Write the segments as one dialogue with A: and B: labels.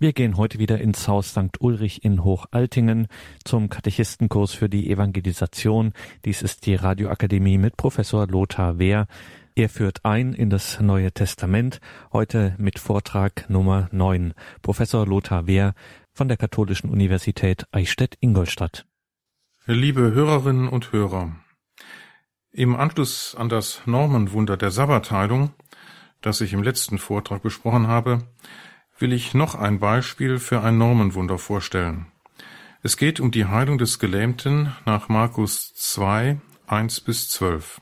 A: Wir gehen heute wieder ins Haus St. Ulrich in Hochaltingen zum Katechistenkurs für die Evangelisation. Dies ist die Radioakademie mit Professor Lothar Wehr. Er führt ein in das Neue Testament, heute mit Vortrag Nummer 9. Professor Lothar Wehr von der Katholischen Universität Eichstätt-Ingolstadt.
B: Liebe Hörerinnen und Hörer, im Anschluss an das Normenwunder der Sabbatheilung, das ich im letzten Vortrag besprochen habe, will ich noch ein Beispiel für ein Normenwunder vorstellen. Es geht um die Heilung des Gelähmten nach Markus 2, 1 bis 12.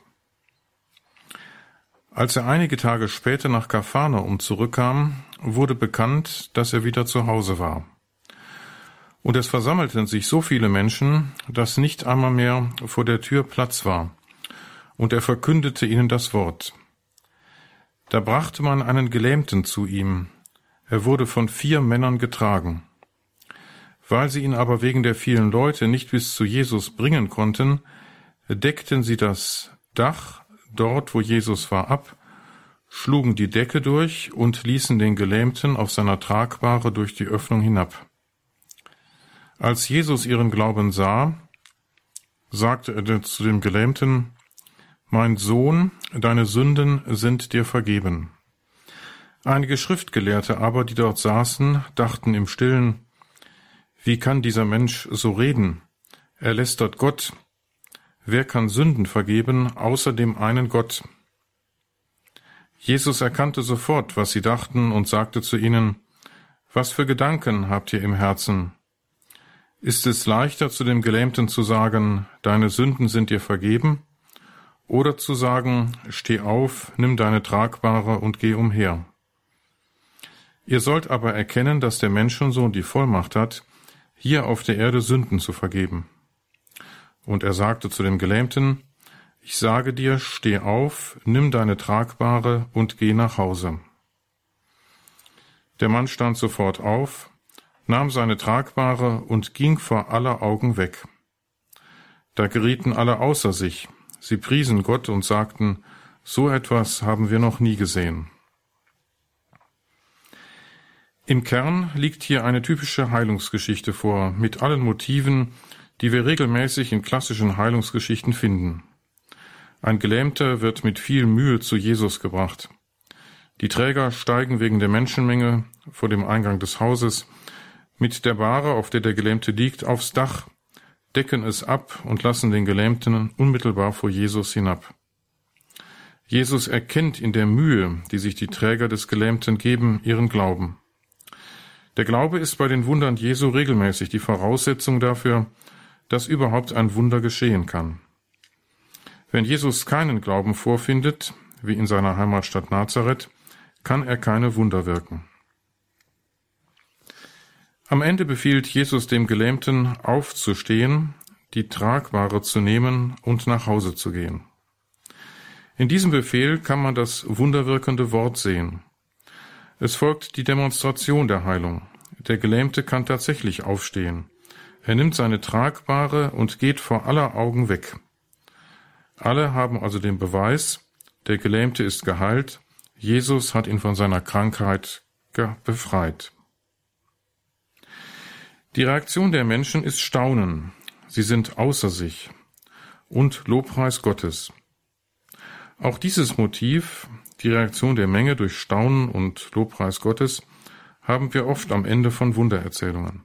B: Als er einige Tage später nach Kapharnaum zurückkam, wurde bekannt, dass er wieder zu Hause war. Und es versammelten sich so viele Menschen, dass nicht einmal mehr vor der Tür Platz war. Und er verkündete ihnen das Wort. Da brachte man einen Gelähmten zu ihm, er wurde von vier Männern getragen. Weil sie ihn aber wegen der vielen Leute nicht bis zu Jesus bringen konnten, deckten sie das Dach dort, wo Jesus war, ab, schlugen die Decke durch und ließen den Gelähmten auf seiner Tragbare durch die Öffnung hinab. Als Jesus ihren Glauben sah, sagte er zu dem Gelähmten, Mein Sohn, deine Sünden sind dir vergeben. Einige Schriftgelehrte aber, die dort saßen, dachten im stillen, wie kann dieser Mensch so reden? Er lästert Gott. Wer kann Sünden vergeben, außer dem einen Gott? Jesus erkannte sofort, was sie dachten, und sagte zu ihnen, Was für Gedanken habt ihr im Herzen? Ist es leichter, zu dem Gelähmten zu sagen, Deine Sünden sind dir vergeben, oder zu sagen, Steh auf, nimm deine Tragbare und geh umher? Ihr sollt aber erkennen, dass der Menschensohn die Vollmacht hat, hier auf der Erde Sünden zu vergeben. Und er sagte zu dem Gelähmten, ich sage dir, steh auf, nimm deine Tragbare und geh nach Hause. Der Mann stand sofort auf, nahm seine Tragbare und ging vor aller Augen weg. Da gerieten alle außer sich, sie priesen Gott und sagten, so etwas haben wir noch nie gesehen. Im Kern liegt hier eine typische Heilungsgeschichte vor, mit allen Motiven, die wir regelmäßig in klassischen Heilungsgeschichten finden. Ein Gelähmter wird mit viel Mühe zu Jesus gebracht. Die Träger steigen wegen der Menschenmenge vor dem Eingang des Hauses mit der Bahre, auf der der Gelähmte liegt, aufs Dach, decken es ab und lassen den Gelähmten unmittelbar vor Jesus hinab. Jesus erkennt in der Mühe, die sich die Träger des Gelähmten geben, ihren Glauben. Der Glaube ist bei den Wundern Jesu regelmäßig die Voraussetzung dafür, dass überhaupt ein Wunder geschehen kann. Wenn Jesus keinen Glauben vorfindet, wie in seiner Heimatstadt Nazareth, kann er keine Wunder wirken. Am Ende befiehlt Jesus dem Gelähmten aufzustehen, die Tragbare zu nehmen und nach Hause zu gehen. In diesem Befehl kann man das wunderwirkende Wort sehen. Es folgt die Demonstration der Heilung. Der Gelähmte kann tatsächlich aufstehen. Er nimmt seine Tragbare und geht vor aller Augen weg. Alle haben also den Beweis, der Gelähmte ist geheilt, Jesus hat ihn von seiner Krankheit befreit. Die Reaktion der Menschen ist Staunen. Sie sind außer sich und Lobpreis Gottes. Auch dieses Motiv die Reaktion der Menge durch Staunen und Lobpreis Gottes haben wir oft am Ende von Wundererzählungen.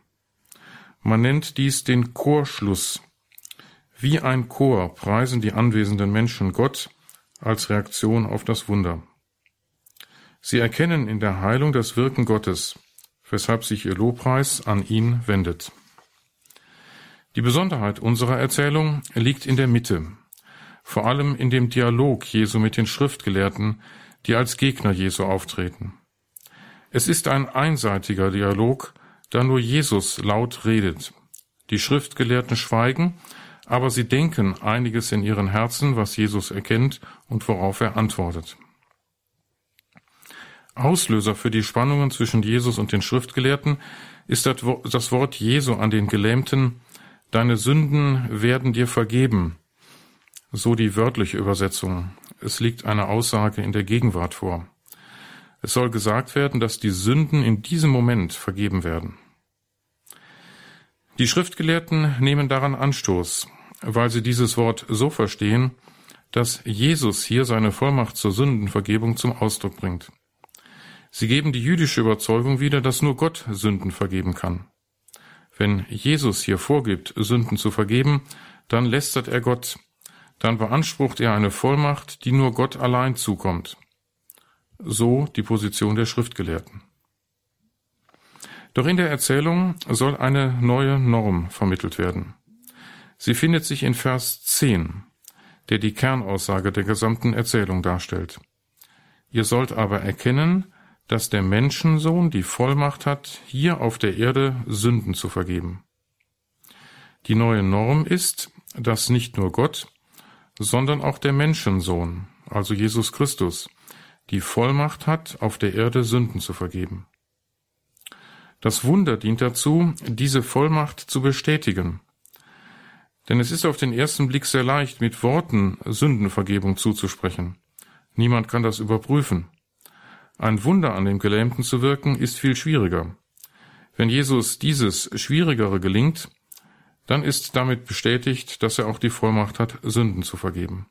B: Man nennt dies den Chorschluss. Wie ein Chor preisen die anwesenden Menschen Gott als Reaktion auf das Wunder. Sie erkennen in der Heilung das Wirken Gottes, weshalb sich ihr Lobpreis an ihn wendet. Die Besonderheit unserer Erzählung liegt in der Mitte, vor allem in dem Dialog Jesu mit den Schriftgelehrten, die als Gegner Jesu auftreten. Es ist ein einseitiger Dialog, da nur Jesus laut redet. Die Schriftgelehrten schweigen, aber sie denken einiges in ihren Herzen, was Jesus erkennt und worauf er antwortet. Auslöser für die Spannungen zwischen Jesus und den Schriftgelehrten ist das Wort Jesu an den Gelähmten, Deine Sünden werden dir vergeben, so die wörtliche Übersetzung. Es liegt eine Aussage in der Gegenwart vor. Es soll gesagt werden, dass die Sünden in diesem Moment vergeben werden. Die Schriftgelehrten nehmen daran Anstoß, weil sie dieses Wort so verstehen, dass Jesus hier seine Vollmacht zur Sündenvergebung zum Ausdruck bringt. Sie geben die jüdische Überzeugung wieder, dass nur Gott Sünden vergeben kann. Wenn Jesus hier vorgibt, Sünden zu vergeben, dann lästert er Gott, dann beansprucht er eine Vollmacht, die nur Gott allein zukommt. So die Position der Schriftgelehrten. Doch in der Erzählung soll eine neue Norm vermittelt werden. Sie findet sich in Vers 10, der die Kernaussage der gesamten Erzählung darstellt. Ihr sollt aber erkennen, dass der Menschensohn die Vollmacht hat, hier auf der Erde Sünden zu vergeben. Die neue Norm ist, dass nicht nur Gott, sondern auch der Menschensohn, also Jesus Christus, die Vollmacht hat, auf der Erde Sünden zu vergeben. Das Wunder dient dazu, diese Vollmacht zu bestätigen. Denn es ist auf den ersten Blick sehr leicht, mit Worten Sündenvergebung zuzusprechen. Niemand kann das überprüfen. Ein Wunder an dem Gelähmten zu wirken, ist viel schwieriger. Wenn Jesus dieses Schwierigere gelingt, dann ist damit bestätigt, dass er auch die Vollmacht hat, Sünden zu vergeben.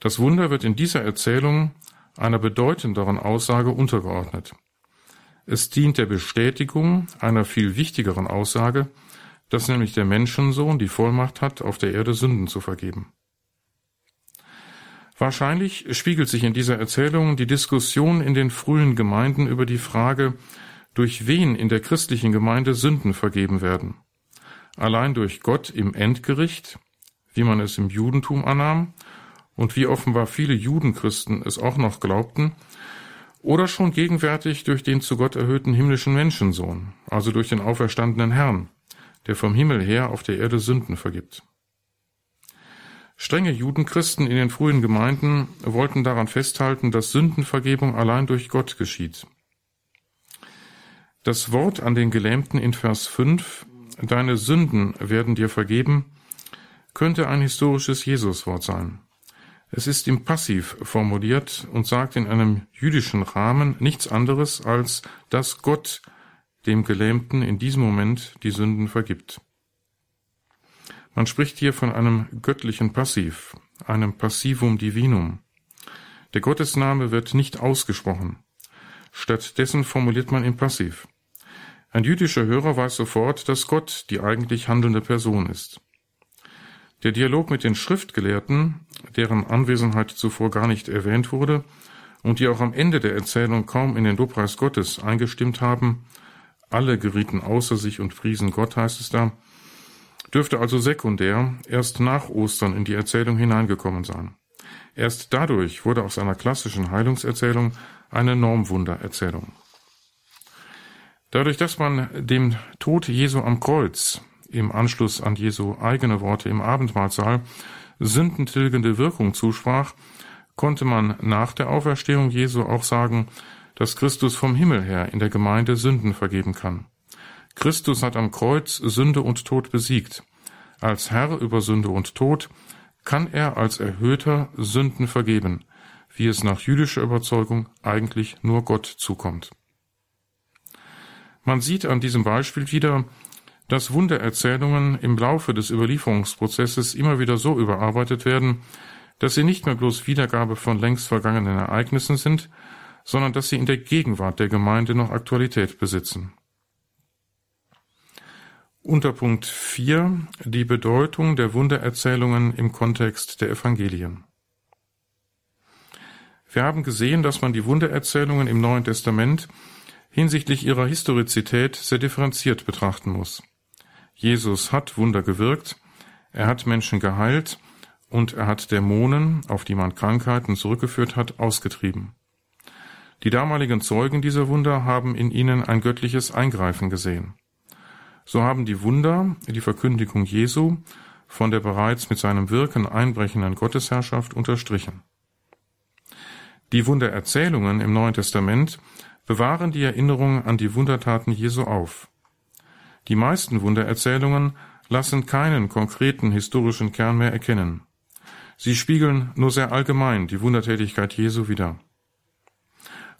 B: Das Wunder wird in dieser Erzählung einer bedeutenderen Aussage untergeordnet. Es dient der Bestätigung einer viel wichtigeren Aussage, dass nämlich der Menschensohn die Vollmacht hat, auf der Erde Sünden zu vergeben. Wahrscheinlich spiegelt sich in dieser Erzählung die Diskussion in den frühen Gemeinden über die Frage, durch wen in der christlichen Gemeinde Sünden vergeben werden. Allein durch Gott im Endgericht, wie man es im Judentum annahm und wie offenbar viele Judenchristen es auch noch glaubten, oder schon gegenwärtig durch den zu Gott erhöhten himmlischen Menschensohn, also durch den auferstandenen Herrn, der vom Himmel her auf der Erde Sünden vergibt. Strenge Judenchristen in den frühen Gemeinden wollten daran festhalten, dass Sündenvergebung allein durch Gott geschieht. Das Wort an den Gelähmten in Vers 5, Deine Sünden werden dir vergeben, könnte ein historisches Jesuswort sein. Es ist im Passiv formuliert und sagt in einem jüdischen Rahmen nichts anderes, als dass Gott dem Gelähmten in diesem Moment die Sünden vergibt. Man spricht hier von einem göttlichen Passiv, einem Passivum Divinum. Der Gottesname wird nicht ausgesprochen. Stattdessen formuliert man im Passiv. Ein jüdischer Hörer weiß sofort, dass Gott die eigentlich handelnde Person ist. Der Dialog mit den Schriftgelehrten, deren Anwesenheit zuvor gar nicht erwähnt wurde und die auch am Ende der Erzählung kaum in den Lobpreis Gottes eingestimmt haben, alle gerieten außer sich und priesen Gott, heißt es da, dürfte also sekundär erst nach Ostern in die Erzählung hineingekommen sein. Erst dadurch wurde aus einer klassischen Heilungserzählung eine Normwundererzählung. Dadurch, dass man dem Tod Jesu am Kreuz im Anschluss an Jesu eigene Worte im Abendmahlsaal sündentilgende Wirkung zusprach, konnte man nach der Auferstehung Jesu auch sagen, dass Christus vom Himmel her in der Gemeinde Sünden vergeben kann. Christus hat am Kreuz Sünde und Tod besiegt. Als Herr über Sünde und Tod kann er als Erhöhter Sünden vergeben, wie es nach jüdischer Überzeugung eigentlich nur Gott zukommt. Man sieht an diesem Beispiel wieder, dass Wundererzählungen im Laufe des Überlieferungsprozesses immer wieder so überarbeitet werden, dass sie nicht mehr bloß Wiedergabe von längst vergangenen Ereignissen sind, sondern dass sie in der Gegenwart der Gemeinde noch Aktualität besitzen. Unter Punkt 4 die Bedeutung der Wundererzählungen im Kontext der Evangelien. Wir haben gesehen, dass man die Wundererzählungen im Neuen Testament hinsichtlich ihrer Historizität sehr differenziert betrachten muss. Jesus hat Wunder gewirkt, er hat Menschen geheilt und er hat Dämonen, auf die man Krankheiten zurückgeführt hat, ausgetrieben. Die damaligen Zeugen dieser Wunder haben in ihnen ein göttliches Eingreifen gesehen. So haben die Wunder, die Verkündigung Jesu, von der bereits mit seinem Wirken einbrechenden Gottesherrschaft unterstrichen. Die Wundererzählungen im Neuen Testament bewahren die Erinnerung an die Wundertaten Jesu auf. Die meisten Wundererzählungen lassen keinen konkreten historischen Kern mehr erkennen. Sie spiegeln nur sehr allgemein die Wundertätigkeit Jesu wider.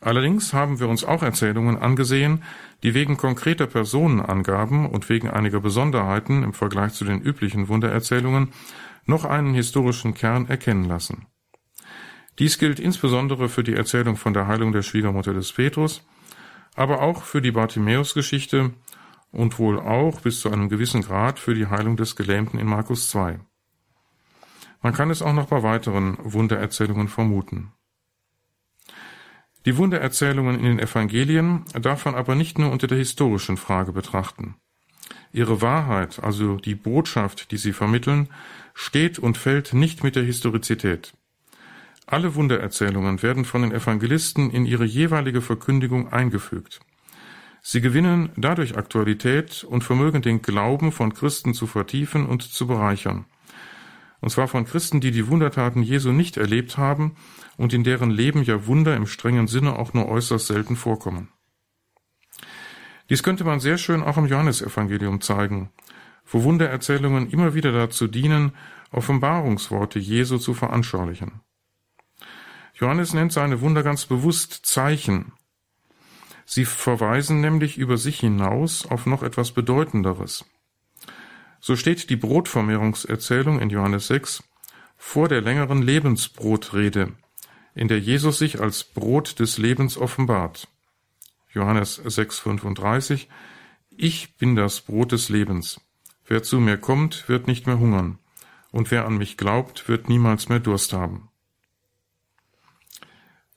B: Allerdings haben wir uns auch Erzählungen angesehen, die wegen konkreter Personenangaben und wegen einiger Besonderheiten im Vergleich zu den üblichen Wundererzählungen noch einen historischen Kern erkennen lassen. Dies gilt insbesondere für die Erzählung von der Heilung der Schwiegermutter des Petrus, aber auch für die Bartimäus-Geschichte und wohl auch bis zu einem gewissen Grad für die Heilung des Gelähmten in Markus 2. Man kann es auch noch bei weiteren Wundererzählungen vermuten. Die Wundererzählungen in den Evangelien darf man aber nicht nur unter der historischen Frage betrachten. Ihre Wahrheit, also die Botschaft, die sie vermitteln, steht und fällt nicht mit der Historizität. Alle Wundererzählungen werden von den Evangelisten in ihre jeweilige Verkündigung eingefügt. Sie gewinnen dadurch Aktualität und vermögen den Glauben von Christen zu vertiefen und zu bereichern. Und zwar von Christen, die die Wundertaten Jesu nicht erlebt haben und in deren Leben ja Wunder im strengen Sinne auch nur äußerst selten vorkommen. Dies könnte man sehr schön auch im Johannesevangelium zeigen, wo Wundererzählungen immer wieder dazu dienen, Offenbarungsworte Jesu zu veranschaulichen. Johannes nennt seine Wunder ganz bewusst Zeichen. Sie verweisen nämlich über sich hinaus auf noch etwas Bedeutenderes. So steht die Brotvermehrungserzählung in Johannes 6 vor der längeren Lebensbrotrede, in der Jesus sich als Brot des Lebens offenbart. Johannes 6,35 Ich bin das Brot des Lebens. Wer zu mir kommt, wird nicht mehr hungern, und wer an mich glaubt, wird niemals mehr Durst haben.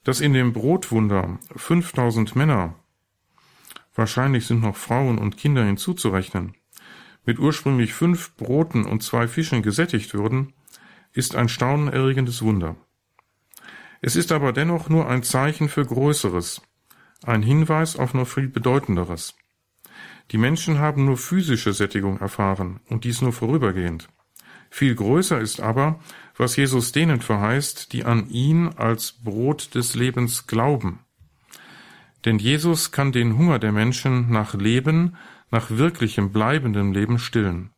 B: Dass in dem Brotwunder 5000 Männer, wahrscheinlich sind noch Frauen und Kinder hinzuzurechnen, mit ursprünglich fünf Broten und zwei Fischen gesättigt würden, ist ein staunenerregendes Wunder. Es ist aber dennoch nur ein Zeichen für Größeres, ein Hinweis auf noch viel Bedeutenderes. Die Menschen haben nur physische Sättigung erfahren und dies nur vorübergehend. Viel größer ist aber, was Jesus denen verheißt, die an ihn als Brot des Lebens glauben. Denn Jesus kann den Hunger der Menschen nach Leben, nach wirklichem bleibendem Leben stillen.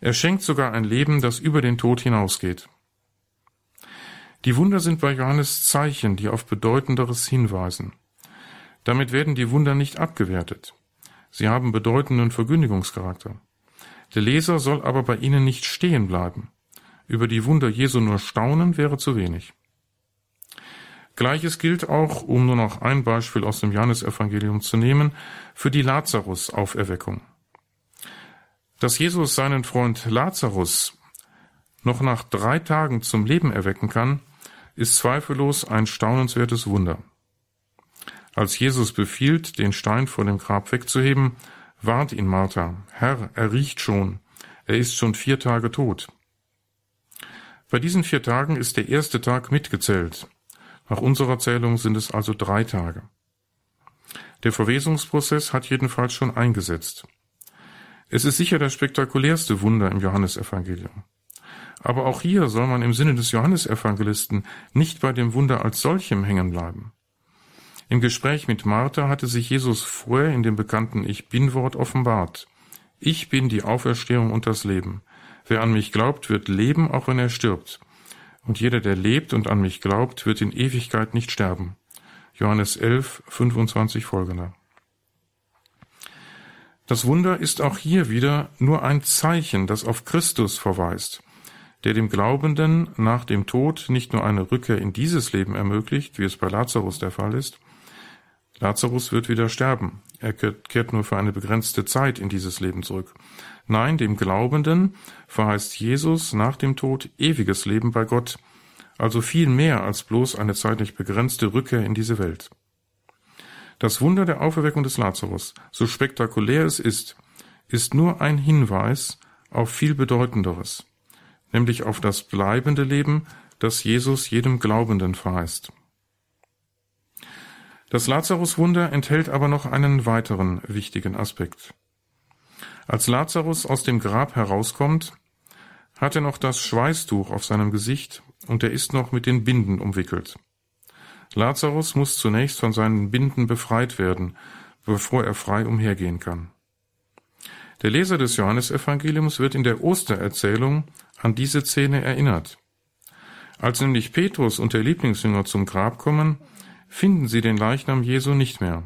B: Er schenkt sogar ein Leben, das über den Tod hinausgeht. Die Wunder sind bei Johannes Zeichen, die auf Bedeutenderes hinweisen. Damit werden die Wunder nicht abgewertet. Sie haben bedeutenden Verkündigungscharakter. Der Leser soll aber bei ihnen nicht stehen bleiben. Über die Wunder Jesu nur staunen wäre zu wenig. Gleiches gilt auch, um nur noch ein Beispiel aus dem Johannesevangelium zu nehmen, für die Lazarus-Auferweckung. Dass Jesus seinen Freund Lazarus noch nach drei Tagen zum Leben erwecken kann, ist zweifellos ein staunenswertes Wunder. Als Jesus befiehlt, den Stein vor dem Grab wegzuheben, warnt ihn Martha, Herr, er riecht schon, er ist schon vier Tage tot. Bei diesen vier Tagen ist der erste Tag mitgezählt. Nach unserer Zählung sind es also drei Tage. Der Verwesungsprozess hat jedenfalls schon eingesetzt. Es ist sicher das spektakulärste Wunder im Johannesevangelium. Aber auch hier soll man im Sinne des Johannesevangelisten nicht bei dem Wunder als solchem hängen bleiben. Im Gespräch mit Martha hatte sich Jesus vorher in dem bekannten Ich Bin-Wort offenbart. Ich bin die Auferstehung und das Leben. Wer an mich glaubt, wird leben, auch wenn er stirbt. Und jeder, der lebt und an mich glaubt, wird in Ewigkeit nicht sterben. Johannes 11, 25 folgender. Das Wunder ist auch hier wieder nur ein Zeichen, das auf Christus verweist, der dem Glaubenden nach dem Tod nicht nur eine Rückkehr in dieses Leben ermöglicht, wie es bei Lazarus der Fall ist, Lazarus wird wieder sterben. Er kehrt nur für eine begrenzte Zeit in dieses Leben zurück. Nein, dem Glaubenden verheißt Jesus nach dem Tod ewiges Leben bei Gott, also viel mehr als bloß eine zeitlich begrenzte Rückkehr in diese Welt. Das Wunder der Auferweckung des Lazarus, so spektakulär es ist, ist nur ein Hinweis auf viel Bedeutenderes, nämlich auf das bleibende Leben, das Jesus jedem Glaubenden verheißt. Das Lazarus-Wunder enthält aber noch einen weiteren wichtigen Aspekt. Als Lazarus aus dem Grab herauskommt, hat er noch das Schweißtuch auf seinem Gesicht und er ist noch mit den Binden umwickelt. Lazarus muss zunächst von seinen Binden befreit werden, bevor er frei umhergehen kann. Der Leser des Johannesevangeliums wird in der Ostererzählung an diese Szene erinnert. Als nämlich Petrus und der Lieblingsjünger zum Grab kommen, finden sie den Leichnam Jesu nicht mehr.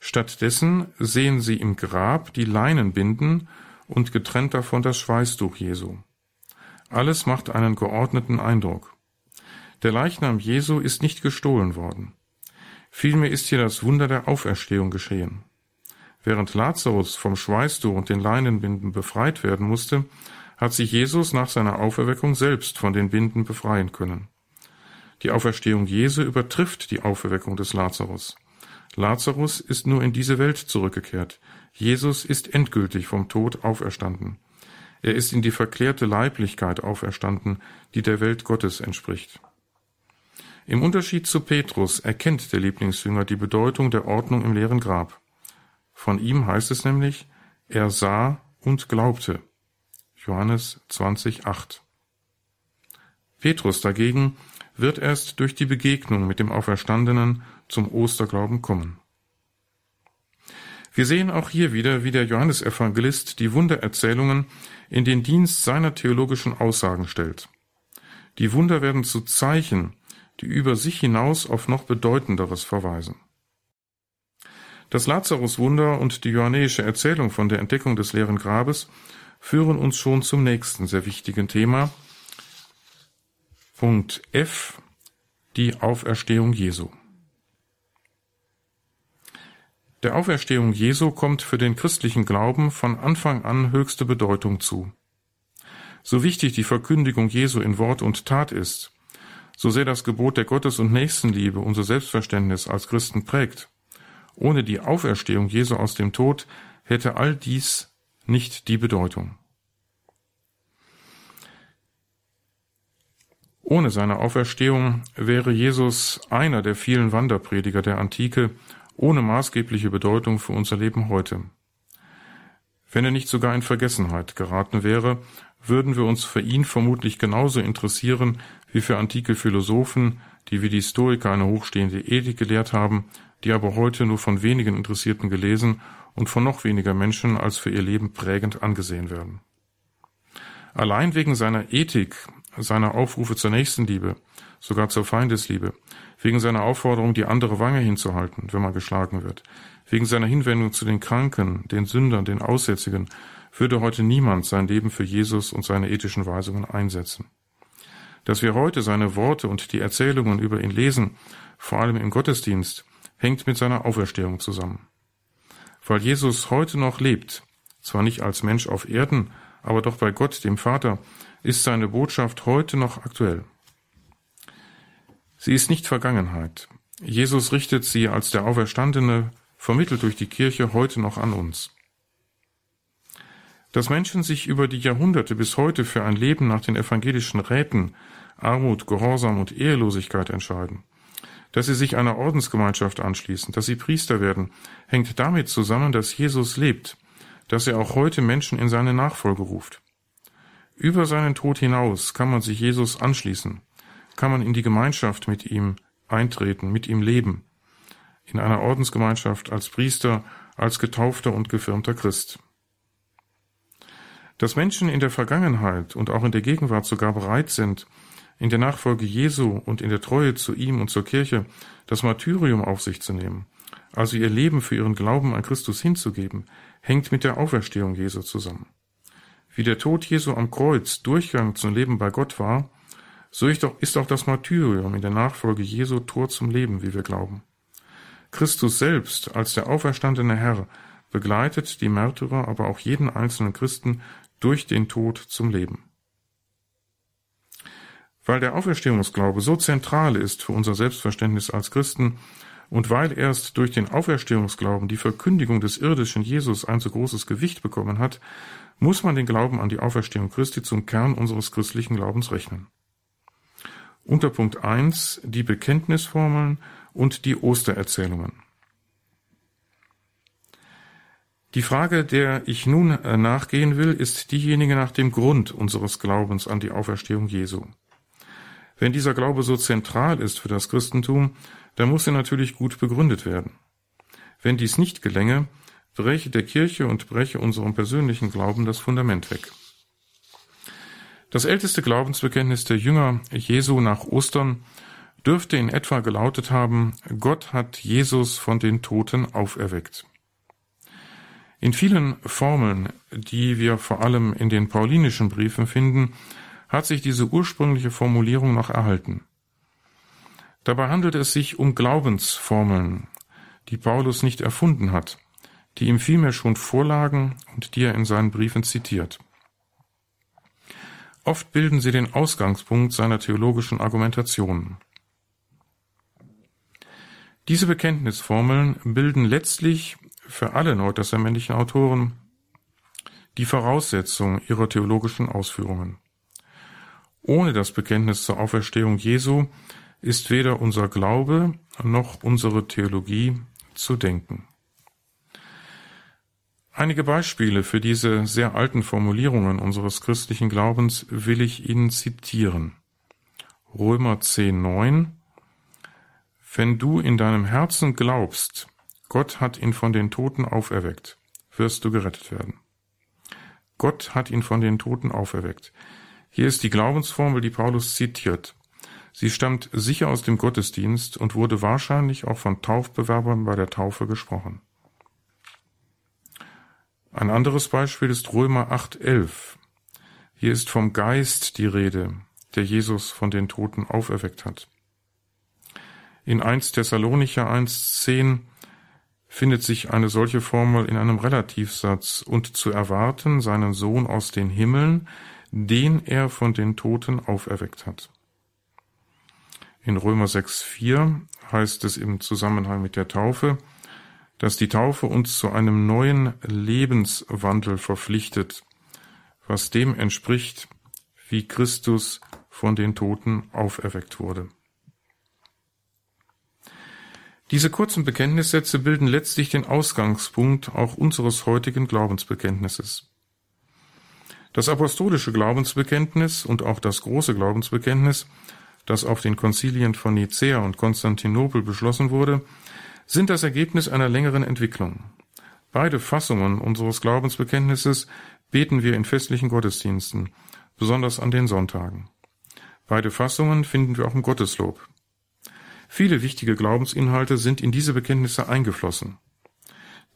B: Stattdessen sehen sie im Grab die Leinenbinden und getrennt davon das Schweißtuch Jesu. Alles macht einen geordneten Eindruck. Der Leichnam Jesu ist nicht gestohlen worden. Vielmehr ist hier das Wunder der Auferstehung geschehen. Während Lazarus vom Schweißtuch und den Leinenbinden befreit werden musste, hat sich Jesus nach seiner Auferweckung selbst von den Binden befreien können. Die Auferstehung Jesu übertrifft die Auferweckung des Lazarus. Lazarus ist nur in diese Welt zurückgekehrt. Jesus ist endgültig vom Tod auferstanden. Er ist in die verklärte Leiblichkeit auferstanden, die der Welt Gottes entspricht. Im Unterschied zu Petrus erkennt der Lieblingsjünger die Bedeutung der Ordnung im leeren Grab. Von ihm heißt es nämlich, er sah und glaubte. Johannes 20, 8. Petrus dagegen wird erst durch die Begegnung mit dem Auferstandenen zum Osterglauben kommen. Wir sehen auch hier wieder, wie der Johannesevangelist die Wundererzählungen in den Dienst seiner theologischen Aussagen stellt. Die Wunder werden zu Zeichen, die über sich hinaus auf noch Bedeutenderes verweisen. Das Lazarus-Wunder und die johannäische Erzählung von der Entdeckung des leeren Grabes führen uns schon zum nächsten sehr wichtigen Thema. Punkt F. Die Auferstehung Jesu. Der Auferstehung Jesu kommt für den christlichen Glauben von Anfang an höchste Bedeutung zu. So wichtig die Verkündigung Jesu in Wort und Tat ist, so sehr das Gebot der Gottes- und Nächstenliebe unser Selbstverständnis als Christen prägt. Ohne die Auferstehung Jesu aus dem Tod hätte all dies nicht die Bedeutung. Ohne seine Auferstehung wäre Jesus einer der vielen Wanderprediger der Antike ohne maßgebliche Bedeutung für unser Leben heute. Wenn er nicht sogar in Vergessenheit geraten wäre, würden wir uns für ihn vermutlich genauso interessieren wie für antike Philosophen, die wie die Stoiker eine hochstehende Ethik gelehrt haben, die aber heute nur von wenigen Interessierten gelesen und von noch weniger Menschen als für ihr Leben prägend angesehen werden. Allein wegen seiner Ethik, seiner Aufrufe zur Nächstenliebe, sogar zur Feindesliebe, wegen seiner Aufforderung, die andere Wange hinzuhalten, wenn man geschlagen wird, wegen seiner Hinwendung zu den Kranken, den Sündern, den Aussätzigen, würde heute niemand sein Leben für Jesus und seine ethischen Weisungen einsetzen. Dass wir heute seine Worte und die Erzählungen über ihn lesen, vor allem im Gottesdienst, hängt mit seiner Auferstehung zusammen. Weil Jesus heute noch lebt, zwar nicht als Mensch auf Erden, aber doch bei Gott, dem Vater, ist seine Botschaft heute noch aktuell. Sie ist nicht Vergangenheit. Jesus richtet sie als der Auferstandene, vermittelt durch die Kirche, heute noch an uns. Dass Menschen sich über die Jahrhunderte bis heute für ein Leben nach den evangelischen Räten, Armut, Gehorsam und Ehelosigkeit entscheiden, dass sie sich einer Ordensgemeinschaft anschließen, dass sie Priester werden, hängt damit zusammen, dass Jesus lebt, dass er auch heute Menschen in seine Nachfolge ruft. Über seinen Tod hinaus kann man sich Jesus anschließen kann man in die Gemeinschaft mit ihm eintreten, mit ihm leben, in einer Ordensgemeinschaft als Priester, als getaufter und gefirmter Christ. Dass Menschen in der Vergangenheit und auch in der Gegenwart sogar bereit sind, in der Nachfolge Jesu und in der Treue zu ihm und zur Kirche das Martyrium auf sich zu nehmen, also ihr Leben für ihren Glauben an Christus hinzugeben, hängt mit der Auferstehung Jesu zusammen. Wie der Tod Jesu am Kreuz Durchgang zum Leben bei Gott war, so ist auch das Martyrium in der Nachfolge Jesu Tor zum Leben, wie wir glauben. Christus selbst als der auferstandene Herr begleitet die Märtyrer, aber auch jeden einzelnen Christen durch den Tod zum Leben. Weil der Auferstehungsglaube so zentral ist für unser Selbstverständnis als Christen und weil erst durch den Auferstehungsglauben die Verkündigung des irdischen Jesus ein so großes Gewicht bekommen hat, muss man den Glauben an die Auferstehung Christi zum Kern unseres christlichen Glaubens rechnen. Unter Punkt 1 die Bekenntnisformeln und die Ostererzählungen. Die Frage, der ich nun äh, nachgehen will, ist diejenige nach dem Grund unseres Glaubens an die Auferstehung Jesu. Wenn dieser Glaube so zentral ist für das Christentum, dann muss er natürlich gut begründet werden. Wenn dies nicht gelänge, breche der Kirche und breche unserem persönlichen Glauben das Fundament weg. Das älteste Glaubensbekenntnis der Jünger Jesu nach Ostern dürfte in etwa gelautet haben, Gott hat Jesus von den Toten auferweckt. In vielen Formeln, die wir vor allem in den paulinischen Briefen finden, hat sich diese ursprüngliche Formulierung noch erhalten. Dabei handelt es sich um Glaubensformeln, die Paulus nicht erfunden hat, die ihm vielmehr schon vorlagen und die er in seinen Briefen zitiert. Oft bilden sie den Ausgangspunkt seiner theologischen Argumentation. Diese Bekenntnisformeln bilden letztlich für alle neutestamentlichen Autoren die Voraussetzung ihrer theologischen Ausführungen. Ohne das Bekenntnis zur Auferstehung Jesu ist weder unser Glaube noch unsere Theologie zu denken. Einige Beispiele für diese sehr alten Formulierungen unseres christlichen Glaubens will ich Ihnen zitieren. Römer 10, 9 Wenn du in deinem Herzen glaubst, Gott hat ihn von den Toten auferweckt, wirst du gerettet werden. Gott hat ihn von den Toten auferweckt. Hier ist die Glaubensformel, die Paulus zitiert. Sie stammt sicher aus dem Gottesdienst und wurde wahrscheinlich auch von Taufbewerbern bei der Taufe gesprochen. Ein anderes Beispiel ist Römer 8.11. Hier ist vom Geist die Rede, der Jesus von den Toten auferweckt hat. In 1 Thessalonicher 1.10 findet sich eine solche Formel in einem Relativsatz und zu erwarten seinen Sohn aus den Himmeln, den er von den Toten auferweckt hat. In Römer 6.4 heißt es im Zusammenhang mit der Taufe, dass die Taufe uns zu einem neuen Lebenswandel verpflichtet, was dem entspricht, wie Christus von den Toten auferweckt wurde. Diese kurzen Bekenntnissätze bilden letztlich den Ausgangspunkt auch unseres heutigen Glaubensbekenntnisses. Das apostolische Glaubensbekenntnis und auch das große Glaubensbekenntnis, das auf den Konzilien von Nicäa und Konstantinopel beschlossen wurde, sind das Ergebnis einer längeren Entwicklung. Beide Fassungen unseres Glaubensbekenntnisses beten wir in festlichen Gottesdiensten, besonders an den Sonntagen. Beide Fassungen finden wir auch im Gotteslob. Viele wichtige Glaubensinhalte sind in diese Bekenntnisse eingeflossen.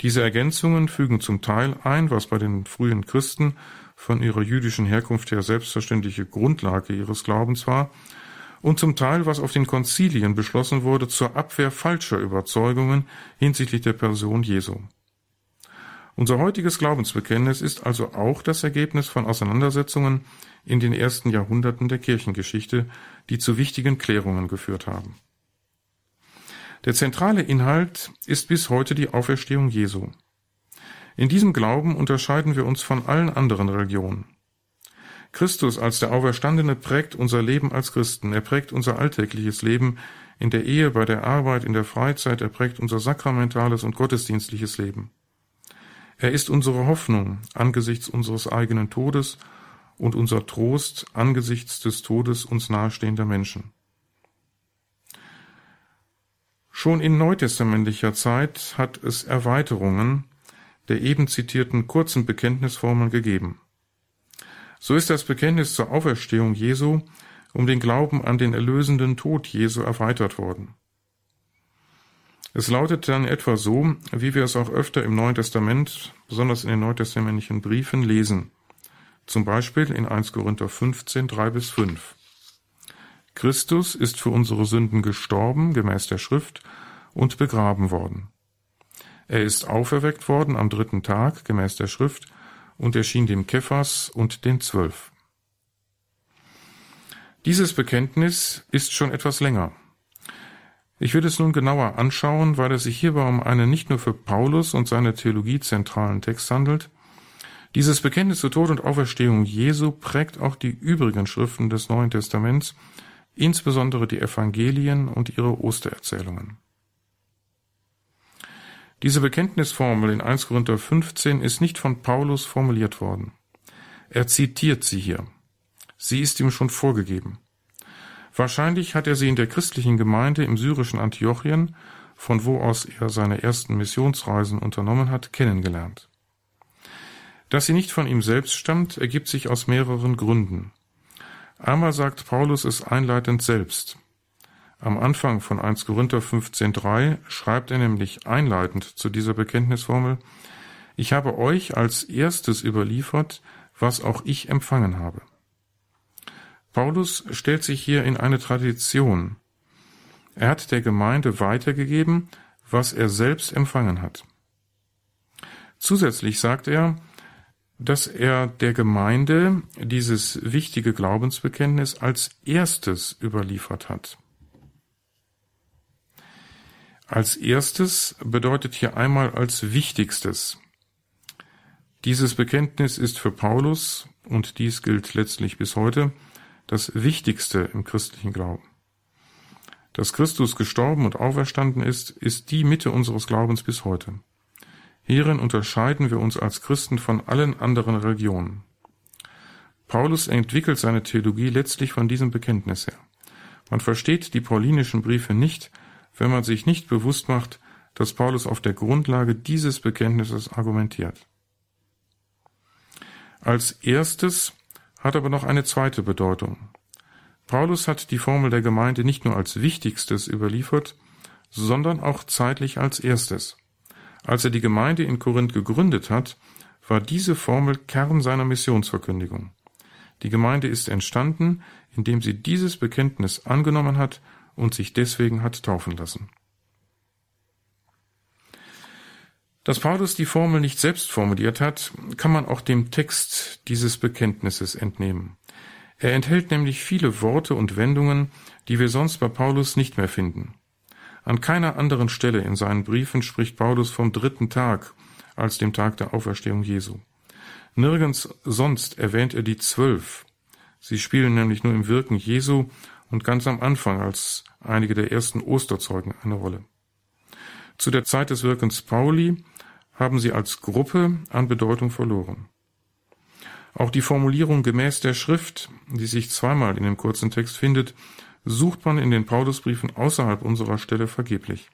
B: Diese Ergänzungen fügen zum Teil ein, was bei den frühen Christen von ihrer jüdischen Herkunft her selbstverständliche Grundlage ihres Glaubens war, und zum Teil, was auf den Konzilien beschlossen wurde zur Abwehr falscher Überzeugungen hinsichtlich der Person Jesu. Unser heutiges Glaubensbekenntnis ist also auch das Ergebnis von Auseinandersetzungen in den ersten Jahrhunderten der Kirchengeschichte, die zu wichtigen Klärungen geführt haben. Der zentrale Inhalt ist bis heute die Auferstehung Jesu. In diesem Glauben unterscheiden wir uns von allen anderen Religionen. Christus als der Auferstandene prägt unser Leben als Christen, er prägt unser alltägliches Leben in der Ehe, bei der Arbeit, in der Freizeit, er prägt unser sakramentales und gottesdienstliches Leben. Er ist unsere Hoffnung angesichts unseres eigenen Todes und unser Trost angesichts des Todes uns nahestehender Menschen. Schon in neutestamentlicher Zeit hat es Erweiterungen der eben zitierten kurzen Bekenntnisformeln gegeben. So ist das Bekenntnis zur Auferstehung Jesu um den Glauben an den erlösenden Tod Jesu erweitert worden. Es lautet dann etwa so, wie wir es auch öfter im Neuen Testament, besonders in den neutestamentlichen Briefen, lesen. Zum Beispiel in 1 Korinther 15, 3 bis 5. Christus ist für unsere Sünden gestorben, gemäß der Schrift, und begraben worden. Er ist auferweckt worden am dritten Tag, gemäß der Schrift, und erschien dem Kephas und den Zwölf. Dieses Bekenntnis ist schon etwas länger. Ich will es nun genauer anschauen, weil es sich hierbei um einen nicht nur für Paulus und seine Theologie zentralen Text handelt. Dieses Bekenntnis zu Tod und Auferstehung Jesu prägt auch die übrigen Schriften des Neuen Testaments insbesondere die Evangelien und ihre Ostererzählungen. Diese Bekenntnisformel in 1 Korinther 15 ist nicht von Paulus formuliert worden. Er zitiert sie hier. Sie ist ihm schon vorgegeben. Wahrscheinlich hat er sie in der christlichen Gemeinde im syrischen Antiochien, von wo aus er seine ersten Missionsreisen unternommen hat, kennengelernt. Dass sie nicht von ihm selbst stammt, ergibt sich aus mehreren Gründen. Einmal sagt Paulus es einleitend selbst. Am Anfang von 1 Korinther 15.3 schreibt er nämlich einleitend zu dieser Bekenntnisformel, ich habe euch als erstes überliefert, was auch ich empfangen habe. Paulus stellt sich hier in eine Tradition. Er hat der Gemeinde weitergegeben, was er selbst empfangen hat. Zusätzlich sagt er, dass er der Gemeinde dieses wichtige Glaubensbekenntnis als erstes überliefert hat. Als erstes bedeutet hier einmal als wichtigstes. Dieses Bekenntnis ist für Paulus, und dies gilt letztlich bis heute, das Wichtigste im christlichen Glauben. Dass Christus gestorben und auferstanden ist, ist die Mitte unseres Glaubens bis heute. Hierin unterscheiden wir uns als Christen von allen anderen Religionen. Paulus entwickelt seine Theologie letztlich von diesem Bekenntnis her. Man versteht die paulinischen Briefe nicht, wenn man sich nicht bewusst macht, dass Paulus auf der Grundlage dieses Bekenntnisses argumentiert. Als erstes hat aber noch eine zweite Bedeutung. Paulus hat die Formel der Gemeinde nicht nur als wichtigstes überliefert, sondern auch zeitlich als erstes. Als er die Gemeinde in Korinth gegründet hat, war diese Formel Kern seiner Missionsverkündigung. Die Gemeinde ist entstanden, indem sie dieses Bekenntnis angenommen hat und sich deswegen hat taufen lassen. Dass Paulus die Formel nicht selbst formuliert hat, kann man auch dem Text dieses Bekenntnisses entnehmen. Er enthält nämlich viele Worte und Wendungen, die wir sonst bei Paulus nicht mehr finden. An keiner anderen Stelle in seinen Briefen spricht Paulus vom dritten Tag als dem Tag der Auferstehung Jesu. Nirgends sonst erwähnt er die Zwölf. Sie spielen nämlich nur im Wirken Jesu und ganz am Anfang als einige der ersten Osterzeugen eine Rolle. Zu der Zeit des Wirkens Pauli haben sie als Gruppe an Bedeutung verloren. Auch die Formulierung gemäß der Schrift, die sich zweimal in dem kurzen Text findet, sucht man in den Paulusbriefen außerhalb unserer Stelle vergeblich.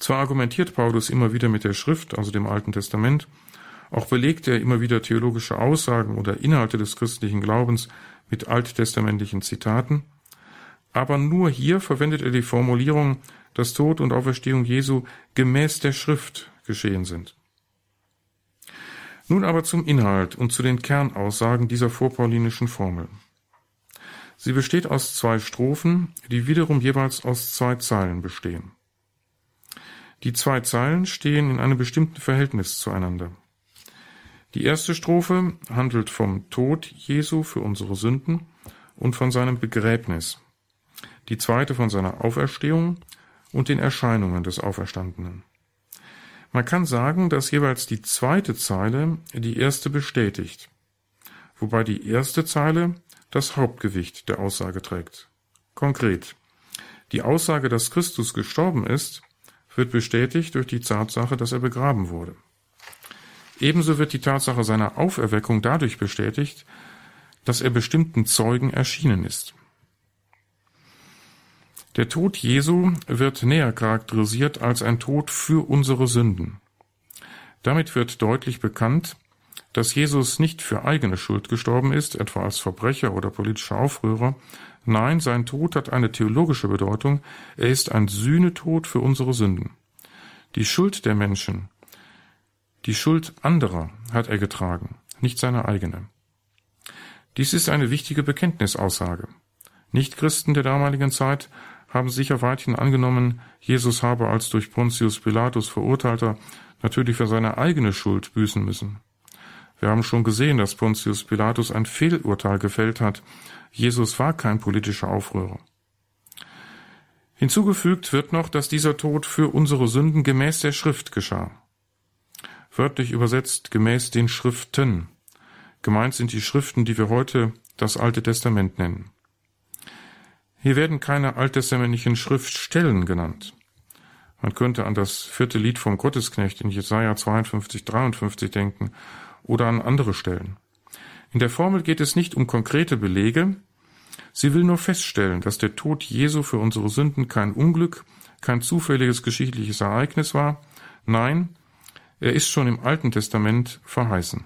B: Zwar argumentiert Paulus immer wieder mit der Schrift, also dem Alten Testament, auch belegt er immer wieder theologische Aussagen oder Inhalte des christlichen Glaubens mit alttestamentlichen Zitaten, aber nur hier verwendet er die Formulierung, dass Tod und Auferstehung Jesu gemäß der Schrift geschehen sind. Nun aber zum Inhalt und zu den Kernaussagen dieser vorpaulinischen Formel. Sie besteht aus zwei Strophen, die wiederum jeweils aus zwei Zeilen bestehen. Die zwei Zeilen stehen in einem bestimmten Verhältnis zueinander. Die erste Strophe handelt vom Tod Jesu für unsere Sünden und von seinem Begräbnis. Die zweite von seiner Auferstehung und den Erscheinungen des Auferstandenen. Man kann sagen, dass jeweils die zweite Zeile die erste bestätigt, wobei die erste Zeile das Hauptgewicht der Aussage trägt. Konkret. Die Aussage, dass Christus gestorben ist, wird bestätigt durch die Tatsache, dass er begraben wurde. Ebenso wird die Tatsache seiner Auferweckung dadurch bestätigt, dass er bestimmten Zeugen erschienen ist. Der Tod Jesu wird näher charakterisiert als ein Tod für unsere Sünden. Damit wird deutlich bekannt, dass Jesus nicht für eigene Schuld gestorben ist, etwa als Verbrecher oder politischer Aufrührer. Nein, sein Tod hat eine theologische Bedeutung. Er ist ein Sühnetod für unsere Sünden. Die Schuld der Menschen die Schuld anderer hat er getragen, nicht seine eigene. Dies ist eine wichtige Bekenntnisaussage. Nichtchristen der damaligen Zeit haben sicher weithin angenommen, Jesus habe als durch Pontius Pilatus Verurteilter natürlich für seine eigene Schuld büßen müssen. Wir haben schon gesehen, dass Pontius Pilatus ein Fehlurteil gefällt hat. Jesus war kein politischer Aufrührer. Hinzugefügt wird noch, dass dieser Tod für unsere Sünden gemäß der Schrift geschah wörtlich übersetzt gemäß den Schriften. Gemeint sind die Schriften, die wir heute das Alte Testament nennen. Hier werden keine alttestamentlichen Schriftstellen genannt. Man könnte an das vierte Lied vom Gottesknecht in Jesaja 52, 53 denken oder an andere Stellen. In der Formel geht es nicht um konkrete Belege, sie will nur feststellen, dass der Tod Jesu für unsere Sünden kein Unglück, kein zufälliges geschichtliches Ereignis war, nein, er ist schon im Alten Testament verheißen.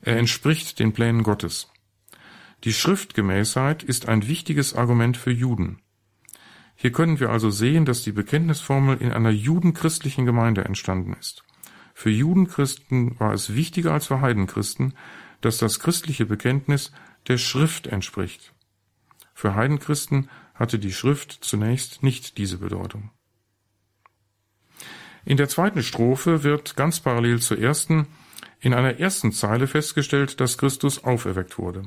B: Er entspricht den Plänen Gottes. Die Schriftgemäßheit ist ein wichtiges Argument für Juden. Hier können wir also sehen, dass die Bekenntnisformel in einer judenchristlichen Gemeinde entstanden ist. Für Judenchristen war es wichtiger als für Heidenchristen, dass das christliche Bekenntnis der Schrift entspricht. Für Heidenchristen hatte die Schrift zunächst nicht diese Bedeutung. In der zweiten Strophe wird ganz parallel zur ersten in einer ersten Zeile festgestellt, dass Christus auferweckt wurde.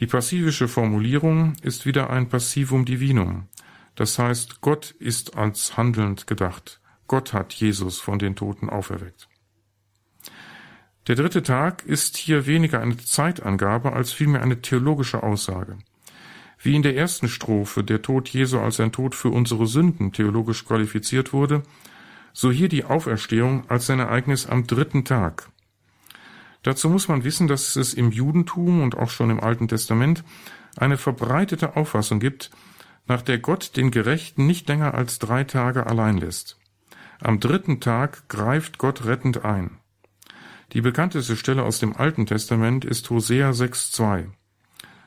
B: Die passivische Formulierung ist wieder ein Passivum divinum. Das heißt, Gott ist als handelnd gedacht. Gott hat Jesus von den Toten auferweckt. Der dritte Tag ist hier weniger eine Zeitangabe als vielmehr eine theologische Aussage. Wie in der ersten Strophe der Tod Jesu als ein Tod für unsere Sünden theologisch qualifiziert wurde, so hier die Auferstehung als ein Ereignis am dritten Tag. Dazu muss man wissen, dass es im Judentum und auch schon im Alten Testament eine verbreitete Auffassung gibt, nach der Gott den Gerechten nicht länger als drei Tage allein lässt. Am dritten Tag greift Gott rettend ein. Die bekannteste Stelle aus dem Alten Testament ist Hosea 6,2.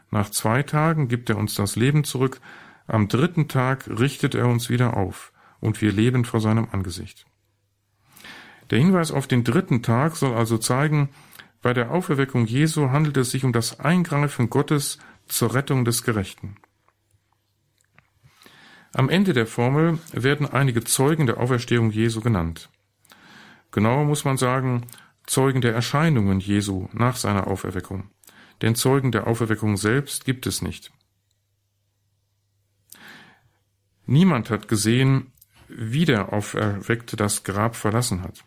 B: Nach zwei Tagen gibt er uns das Leben zurück, am dritten Tag richtet er uns wieder auf, und wir leben vor seinem Angesicht. Der Hinweis auf den dritten Tag soll also zeigen, bei der Auferweckung Jesu handelt es sich um das Eingreifen Gottes zur Rettung des Gerechten. Am Ende der Formel werden einige Zeugen der Auferstehung Jesu genannt. Genauer muss man sagen, Zeugen der Erscheinungen Jesu nach seiner Auferweckung. Denn Zeugen der Auferweckung selbst gibt es nicht. Niemand hat gesehen, wie der Auferweckte das Grab verlassen hat.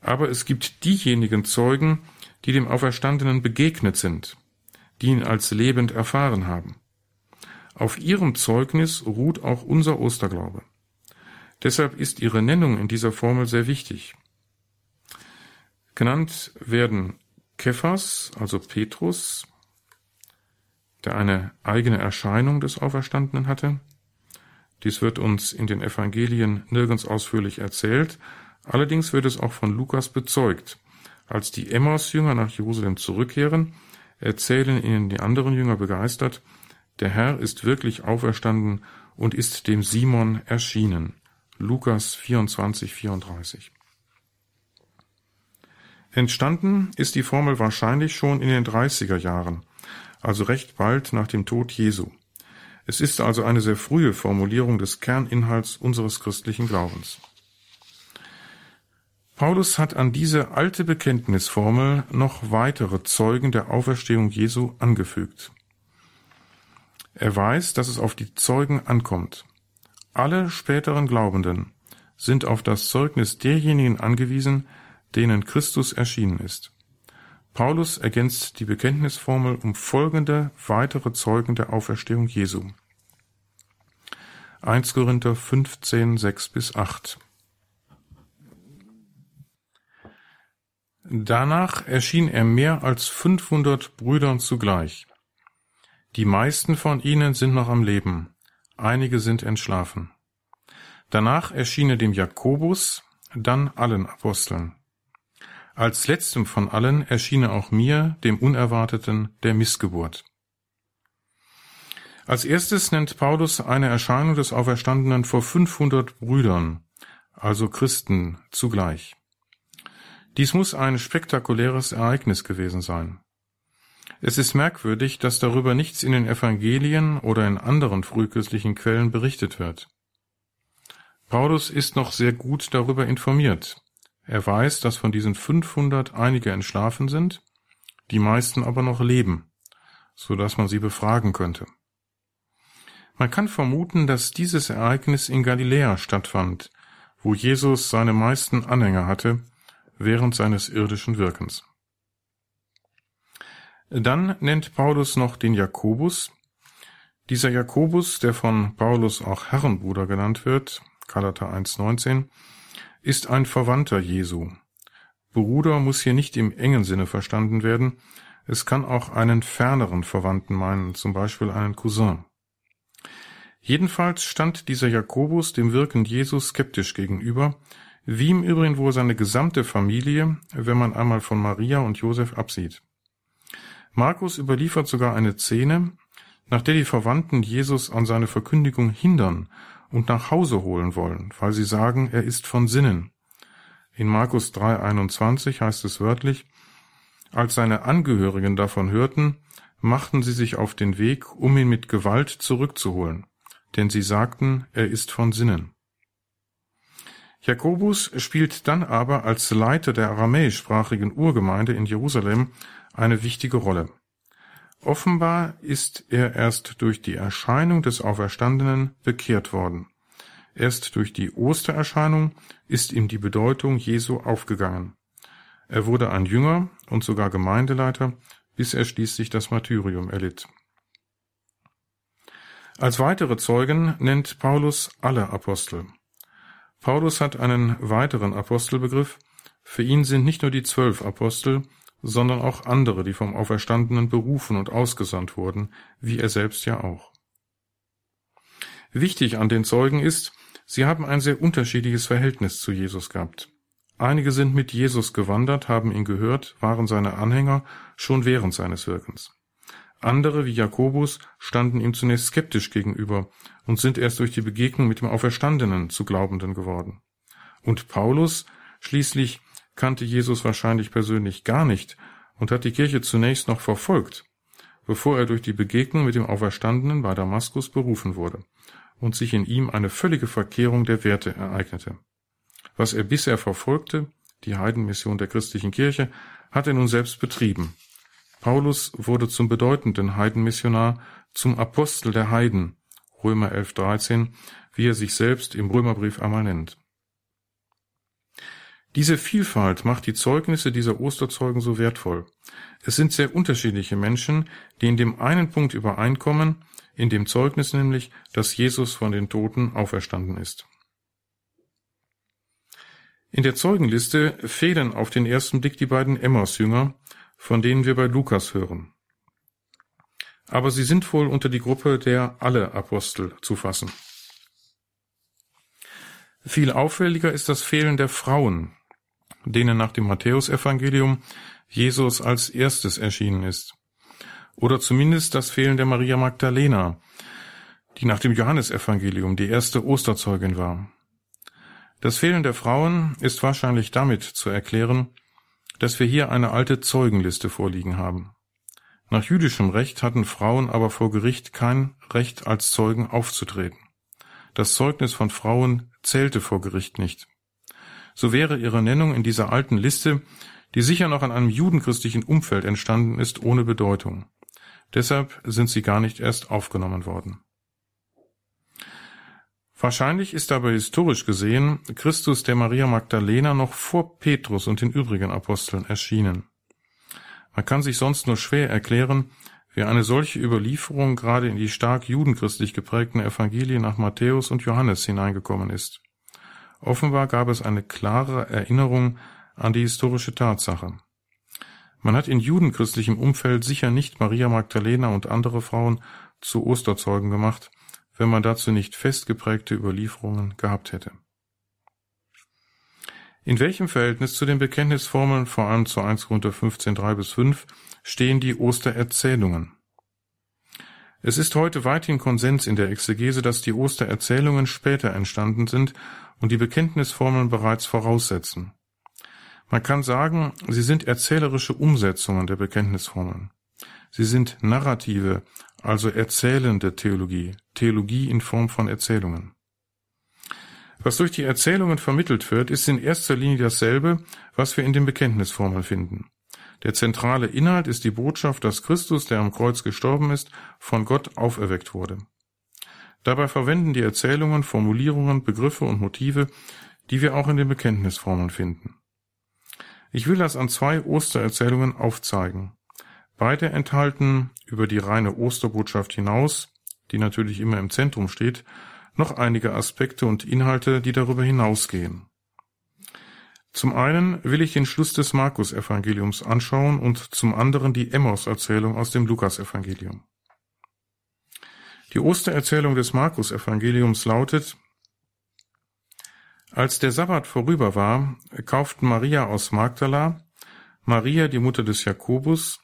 B: Aber es gibt diejenigen Zeugen, die dem Auferstandenen begegnet sind, die ihn als lebend erfahren haben. Auf ihrem Zeugnis ruht auch unser Osterglaube. Deshalb ist ihre Nennung in dieser Formel sehr wichtig. Genannt werden Kephas, also Petrus, der eine eigene Erscheinung des Auferstandenen hatte. Dies wird uns in den Evangelien nirgends ausführlich erzählt, Allerdings wird es auch von Lukas bezeugt. Als die Emmaus-Jünger nach Jerusalem zurückkehren, erzählen ihnen die anderen Jünger begeistert, der Herr ist wirklich auferstanden und ist dem Simon erschienen. Lukas 24, 34. Entstanden ist die Formel wahrscheinlich schon in den 30er Jahren, also recht bald nach dem Tod Jesu. Es ist also eine sehr frühe Formulierung des Kerninhalts unseres christlichen Glaubens. Paulus hat an diese alte Bekenntnisformel noch weitere Zeugen der Auferstehung Jesu angefügt. Er weiß, dass es auf die Zeugen ankommt. Alle späteren Glaubenden sind auf das Zeugnis derjenigen angewiesen, denen Christus erschienen ist. Paulus ergänzt die Bekenntnisformel um folgende weitere Zeugen der Auferstehung Jesu. 1 Korinther 15, 6 bis 8 Danach erschien er mehr als 500 Brüdern zugleich. Die meisten von ihnen sind noch am Leben, einige sind entschlafen. Danach erschien er dem Jakobus, dann allen Aposteln. Als letztem von allen erschien er auch mir, dem Unerwarteten, der Missgeburt. Als erstes nennt Paulus eine Erscheinung des Auferstandenen vor 500 Brüdern, also Christen zugleich. Dies muss ein spektakuläres Ereignis gewesen sein. Es ist merkwürdig, dass darüber nichts in den Evangelien oder in anderen frühchristlichen Quellen berichtet wird. Paulus ist noch sehr gut darüber informiert. Er weiß, dass von diesen 500 einige entschlafen sind, die meisten aber noch leben, so dass man sie befragen könnte. Man kann vermuten, dass dieses Ereignis in Galiläa stattfand, wo Jesus seine meisten Anhänger hatte während seines irdischen Wirkens. Dann nennt Paulus noch den Jakobus. Dieser Jakobus, der von Paulus auch Herrenbruder genannt wird, Galater 1,19, ist ein Verwandter Jesu. Bruder muss hier nicht im engen Sinne verstanden werden, es kann auch einen ferneren Verwandten meinen, zum Beispiel einen Cousin. Jedenfalls stand dieser Jakobus dem Wirken Jesus skeptisch gegenüber, wie im Übrigen wohl seine gesamte Familie, wenn man einmal von Maria und Josef absieht. Markus überliefert sogar eine Szene, nach der die Verwandten Jesus an seine Verkündigung hindern und nach Hause holen wollen, weil sie sagen, er ist von Sinnen. In Markus 3,21 heißt es wörtlich, als seine Angehörigen davon hörten, machten sie sich auf den Weg, um ihn mit Gewalt zurückzuholen, denn sie sagten, er ist von Sinnen. Jakobus spielt dann aber als Leiter der aramäischsprachigen Urgemeinde in Jerusalem eine wichtige Rolle. Offenbar ist er erst durch die Erscheinung des Auferstandenen bekehrt worden. Erst durch die Ostererscheinung ist ihm die Bedeutung Jesu aufgegangen. Er wurde ein Jünger und sogar Gemeindeleiter, bis er schließlich das Martyrium erlitt. Als weitere Zeugen nennt Paulus alle Apostel. Paulus hat einen weiteren Apostelbegriff. Für ihn sind nicht nur die zwölf Apostel, sondern auch andere, die vom Auferstandenen berufen und ausgesandt wurden, wie er selbst ja auch. Wichtig an den Zeugen ist, sie haben ein sehr unterschiedliches Verhältnis zu Jesus gehabt. Einige sind mit Jesus gewandert, haben ihn gehört, waren seine Anhänger schon während seines Wirkens. Andere, wie Jakobus, standen ihm zunächst skeptisch gegenüber und sind erst durch die Begegnung mit dem Auferstandenen zu Glaubenden geworden. Und Paulus schließlich kannte Jesus wahrscheinlich persönlich gar nicht und hat die Kirche zunächst noch verfolgt, bevor er durch die Begegnung mit dem Auferstandenen bei Damaskus berufen wurde und sich in ihm eine völlige Verkehrung der Werte ereignete. Was er bisher verfolgte, die Heidenmission der christlichen Kirche, hat er nun selbst betrieben. Paulus wurde zum bedeutenden Heidenmissionar, zum Apostel der Heiden, Römer 11, 13, wie er sich selbst im Römerbrief einmal nennt. Diese Vielfalt macht die Zeugnisse dieser Osterzeugen so wertvoll. Es sind sehr unterschiedliche Menschen, die in dem einen Punkt übereinkommen, in dem Zeugnis nämlich, dass Jesus von den Toten auferstanden ist. In der Zeugenliste fehlen auf den ersten Blick die beiden Emmaus-Jünger, von denen wir bei Lukas hören. Aber sie sind wohl unter die Gruppe der alle Apostel zu fassen. Viel auffälliger ist das Fehlen der Frauen, denen nach dem Matthäusevangelium Jesus als erstes erschienen ist. Oder zumindest das Fehlen der Maria Magdalena, die nach dem Johannesevangelium die erste Osterzeugin war. Das Fehlen der Frauen ist wahrscheinlich damit zu erklären, dass wir hier eine alte Zeugenliste vorliegen haben. Nach jüdischem Recht hatten Frauen aber vor Gericht kein Recht als Zeugen aufzutreten. Das Zeugnis von Frauen zählte vor Gericht nicht. So wäre ihre Nennung in dieser alten Liste, die sicher noch an einem judenchristlichen Umfeld entstanden ist, ohne Bedeutung. Deshalb sind sie gar nicht erst aufgenommen worden. Wahrscheinlich ist aber historisch gesehen Christus der Maria Magdalena noch vor Petrus und den übrigen Aposteln erschienen. Man kann sich sonst nur schwer erklären, wie eine solche Überlieferung gerade in die stark judenchristlich geprägten Evangelien nach Matthäus und Johannes hineingekommen ist. Offenbar gab es eine klare Erinnerung an die historische Tatsache. Man hat in judenchristlichem Umfeld sicher nicht Maria Magdalena und andere Frauen zu Osterzeugen gemacht, wenn man dazu nicht festgeprägte Überlieferungen gehabt hätte. In welchem Verhältnis zu den Bekenntnisformeln, vor allem zu 1 Korinther 15, 3 bis 5, stehen die Ostererzählungen? Es ist heute weithin Konsens in der Exegese, dass die Ostererzählungen später entstanden sind und die Bekenntnisformeln bereits voraussetzen. Man kann sagen, sie sind erzählerische Umsetzungen der Bekenntnisformeln. Sie sind narrative, also erzählende Theologie, Theologie in Form von Erzählungen. Was durch die Erzählungen vermittelt wird, ist in erster Linie dasselbe, was wir in den Bekenntnisformeln finden. Der zentrale Inhalt ist die Botschaft, dass Christus, der am Kreuz gestorben ist, von Gott auferweckt wurde. Dabei verwenden die Erzählungen Formulierungen, Begriffe und Motive, die wir auch in den Bekenntnisformeln finden. Ich will das an zwei Ostererzählungen aufzeigen. Beide enthalten über die reine Osterbotschaft hinaus, die natürlich immer im Zentrum steht, noch einige Aspekte und Inhalte, die darüber hinausgehen. Zum einen will ich den Schluss des Markus-Evangeliums anschauen und zum anderen die Emmaus-Erzählung aus dem Lukas-Evangelium. Die Ostererzählung des Markus-Evangeliums lautet, als der Sabbat vorüber war, kauften Maria aus Magdala, Maria, die Mutter des Jakobus,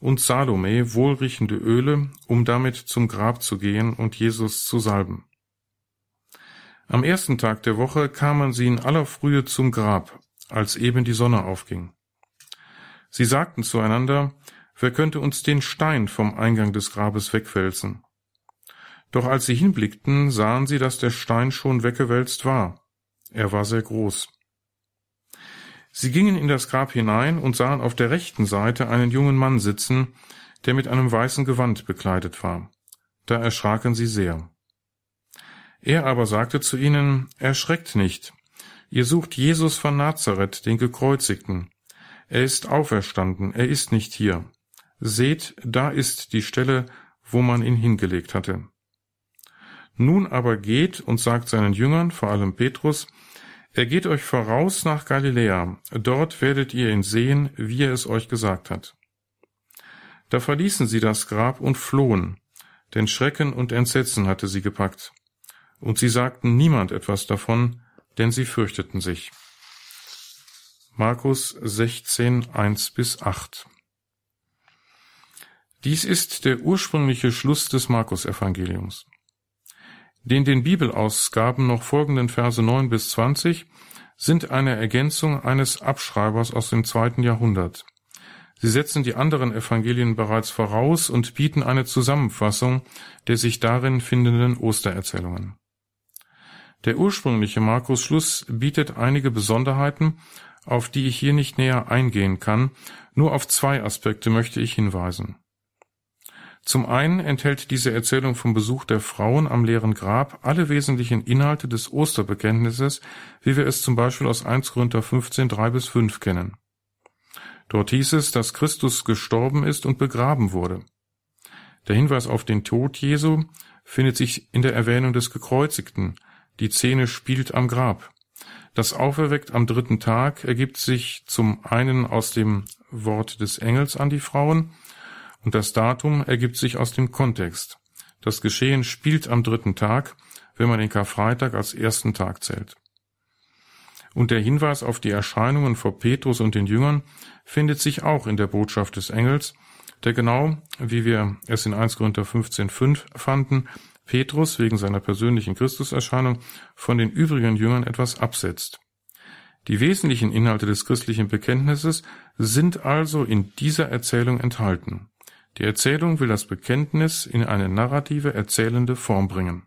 B: und Salome wohlriechende Öle, um damit zum Grab zu gehen und Jesus zu salben. Am ersten Tag der Woche kamen sie in aller Frühe zum Grab, als eben die Sonne aufging. Sie sagten zueinander, wer könnte uns den Stein vom Eingang des Grabes wegwälzen? Doch als sie hinblickten, sahen sie, dass der Stein schon weggewälzt war. Er war sehr groß. Sie gingen in das Grab hinein und sahen auf der rechten Seite einen jungen Mann sitzen, der mit einem weißen Gewand bekleidet war. Da erschraken sie sehr. Er aber sagte zu ihnen, Erschreckt nicht, ihr sucht Jesus von Nazareth, den Gekreuzigten. Er ist auferstanden, er ist nicht hier. Seht, da ist die Stelle, wo man ihn hingelegt hatte. Nun aber geht und sagt seinen Jüngern, vor allem Petrus, er geht euch voraus nach Galiläa, dort werdet ihr ihn sehen, wie er es euch gesagt hat. Da verließen sie das Grab und flohen, denn Schrecken und Entsetzen hatte sie gepackt. Und sie sagten niemand etwas davon, denn sie fürchteten sich. Markus 16, 1 bis 8 Dies ist der ursprüngliche Schluss des Markus-Evangeliums. Den den Bibelausgaben noch folgenden Verse 9 bis 20 sind eine Ergänzung eines Abschreibers aus dem zweiten Jahrhundert. Sie setzen die anderen Evangelien bereits voraus und bieten eine Zusammenfassung der sich darin findenden Ostererzählungen. Der ursprüngliche Markus-Schluss bietet einige Besonderheiten, auf die ich hier nicht näher eingehen kann, nur auf zwei Aspekte möchte ich hinweisen. Zum einen enthält diese Erzählung vom Besuch der Frauen am leeren Grab alle wesentlichen Inhalte des Osterbekenntnisses, wie wir es zum Beispiel aus 1 Korinther 15, 3 bis 5 kennen. Dort hieß es, dass Christus gestorben ist und begraben wurde. Der Hinweis auf den Tod Jesu findet sich in der Erwähnung des Gekreuzigten, die Szene spielt am Grab. Das Auferweckt am dritten Tag ergibt sich zum einen aus dem Wort des Engels an die Frauen und das Datum ergibt sich aus dem Kontext. Das Geschehen spielt am dritten Tag, wenn man den Karfreitag als ersten Tag zählt. Und der Hinweis auf die Erscheinungen vor Petrus und den Jüngern findet sich auch in der Botschaft des Engels, der genau, wie wir es in 1 Korinther 15,5 fanden, Petrus wegen seiner persönlichen Christuserscheinung von den übrigen Jüngern etwas absetzt. Die wesentlichen Inhalte des christlichen Bekenntnisses sind also in dieser Erzählung enthalten. Die Erzählung will das Bekenntnis in eine narrative, erzählende Form bringen.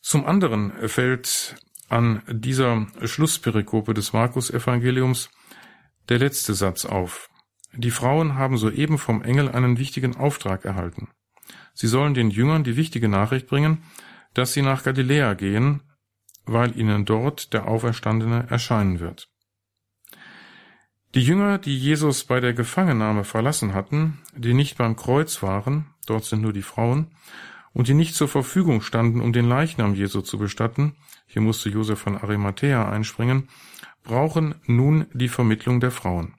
B: Zum anderen fällt an dieser Schlussperikope des Markus-Evangeliums der letzte Satz auf. Die Frauen haben soeben vom Engel einen wichtigen Auftrag erhalten. Sie sollen den Jüngern die wichtige Nachricht bringen, dass sie nach Galiläa gehen, weil ihnen dort der Auferstandene erscheinen wird. Die Jünger, die Jesus bei der Gefangennahme verlassen hatten, die nicht beim Kreuz waren, dort sind nur die Frauen, und die nicht zur Verfügung standen, um den Leichnam Jesu zu bestatten, hier musste Josef von Arimathea einspringen, brauchen nun die Vermittlung der Frauen.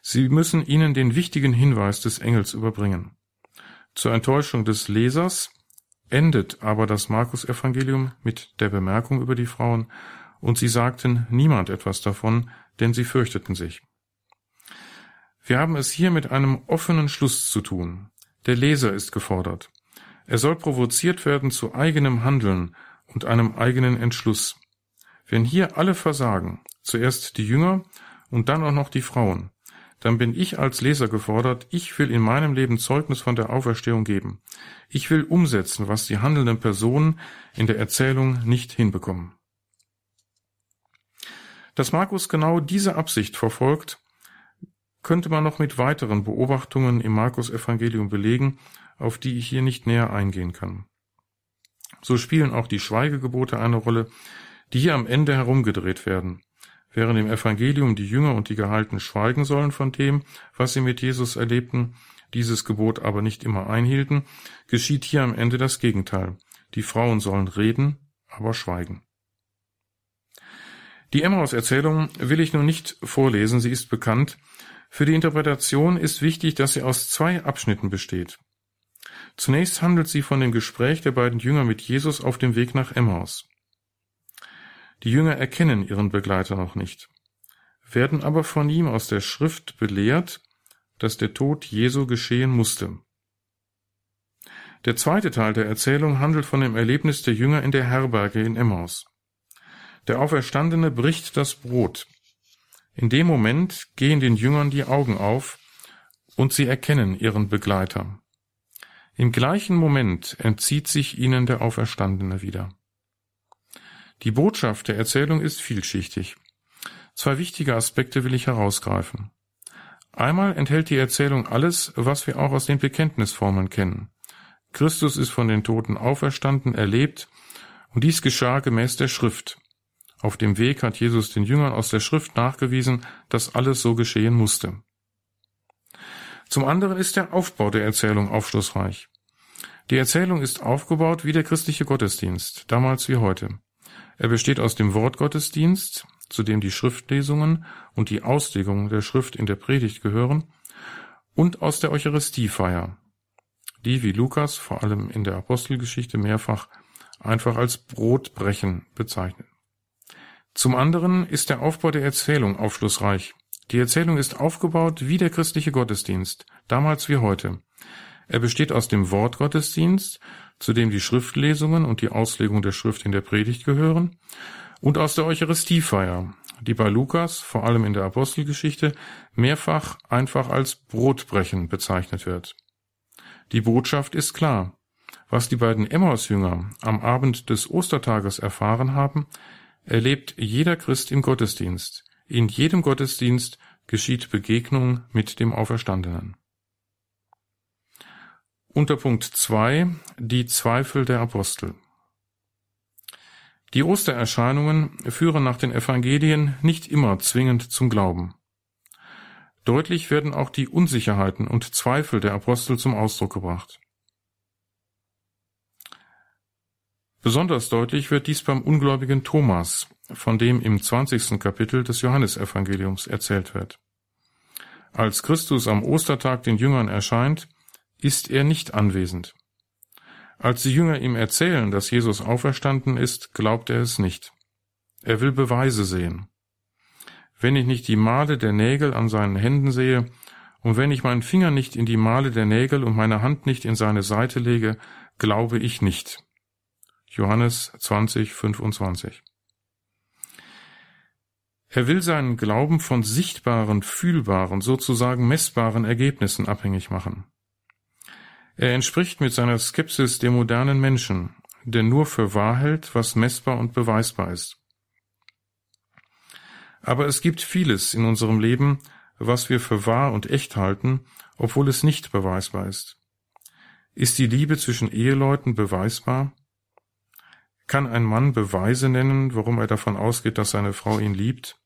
B: Sie müssen ihnen den wichtigen Hinweis des Engels überbringen. Zur Enttäuschung des Lesers endet aber das Markus-Evangelium mit der Bemerkung über die Frauen, und sie sagten niemand etwas davon, denn sie fürchteten sich. Wir haben es hier mit einem offenen Schluss zu tun. Der Leser ist gefordert. Er soll provoziert werden zu eigenem Handeln und einem eigenen Entschluss. Wenn hier alle versagen, zuerst die Jünger und dann auch noch die Frauen, dann bin ich als Leser gefordert, ich will in meinem Leben Zeugnis von der Auferstehung geben. Ich will umsetzen, was die handelnden Personen in der Erzählung nicht hinbekommen. Dass Markus genau diese Absicht verfolgt, könnte man noch mit weiteren Beobachtungen im Markus Evangelium belegen, auf die ich hier nicht näher eingehen kann. So spielen auch die Schweigegebote eine Rolle, die hier am Ende herumgedreht werden. Während im Evangelium die Jünger und die Gehalten schweigen sollen von dem, was sie mit Jesus erlebten, dieses Gebot aber nicht immer einhielten, geschieht hier am Ende das Gegenteil. Die Frauen sollen reden, aber schweigen. Die Emmaus-Erzählung will ich nun nicht vorlesen, sie ist bekannt. Für die Interpretation ist wichtig, dass sie aus zwei Abschnitten besteht. Zunächst handelt sie von dem Gespräch der beiden Jünger mit Jesus auf dem Weg nach Emmaus. Die Jünger erkennen ihren Begleiter noch nicht, werden aber von ihm aus der Schrift belehrt dass der Tod Jesu geschehen musste. Der zweite Teil der Erzählung handelt von dem Erlebnis der Jünger in der Herberge in Emmaus. Der Auferstandene bricht das Brot. In dem Moment gehen den Jüngern die Augen auf und sie erkennen ihren Begleiter. Im gleichen Moment entzieht sich ihnen der Auferstandene wieder. Die Botschaft der Erzählung ist vielschichtig. Zwei wichtige Aspekte will ich herausgreifen. Einmal enthält die Erzählung alles, was wir auch aus den Bekenntnisformeln kennen. Christus ist von den Toten auferstanden, erlebt, und dies geschah gemäß der Schrift. Auf dem Weg hat Jesus den Jüngern aus der Schrift nachgewiesen, dass alles so geschehen musste. Zum anderen ist der Aufbau der Erzählung aufschlussreich. Die Erzählung ist aufgebaut wie der christliche Gottesdienst, damals wie heute. Er besteht aus dem Wortgottesdienst, zu dem die Schriftlesungen und die Auslegung der Schrift in der Predigt gehören, und aus der Eucharistiefeier, die wie Lukas vor allem in der Apostelgeschichte mehrfach einfach als Brotbrechen bezeichnet. Zum anderen ist der Aufbau der Erzählung aufschlussreich. Die Erzählung ist aufgebaut wie der christliche Gottesdienst, damals wie heute. Er besteht aus dem Wortgottesdienst, zu dem die Schriftlesungen und die Auslegung der Schrift in der Predigt gehören, und aus der Eucharistiefeier, die bei Lukas, vor allem in der Apostelgeschichte, mehrfach einfach als Brotbrechen bezeichnet wird. Die Botschaft ist klar. Was die beiden Emmaus-Jünger am Abend des Ostertages erfahren haben, erlebt jeder Christ im Gottesdienst. In jedem Gottesdienst geschieht Begegnung mit dem Auferstandenen. Unter Punkt 2 die Zweifel der Apostel. Die Ostererscheinungen führen nach den Evangelien nicht immer zwingend zum Glauben. Deutlich werden auch die Unsicherheiten und Zweifel der Apostel zum Ausdruck gebracht. Besonders deutlich wird dies beim ungläubigen Thomas, von dem im 20. Kapitel des Johannesevangeliums erzählt wird. Als Christus am Ostertag den Jüngern erscheint, ist er nicht anwesend. Als die Jünger ihm erzählen, dass Jesus auferstanden ist, glaubt er es nicht. Er will Beweise sehen. Wenn ich nicht die Male der Nägel an seinen Händen sehe, und wenn ich meinen Finger nicht in die Male der Nägel und meine Hand nicht in seine Seite lege, glaube ich nicht. Johannes 20, 25. Er will seinen Glauben von sichtbaren, fühlbaren, sozusagen messbaren Ergebnissen abhängig machen. Er entspricht mit seiner Skepsis dem modernen Menschen, der nur für wahr hält, was messbar und beweisbar ist. Aber es gibt vieles in unserem Leben, was wir für wahr und echt halten, obwohl es nicht beweisbar ist. Ist die Liebe zwischen Eheleuten beweisbar? Kann ein Mann Beweise nennen, warum er davon ausgeht, dass seine Frau ihn liebt?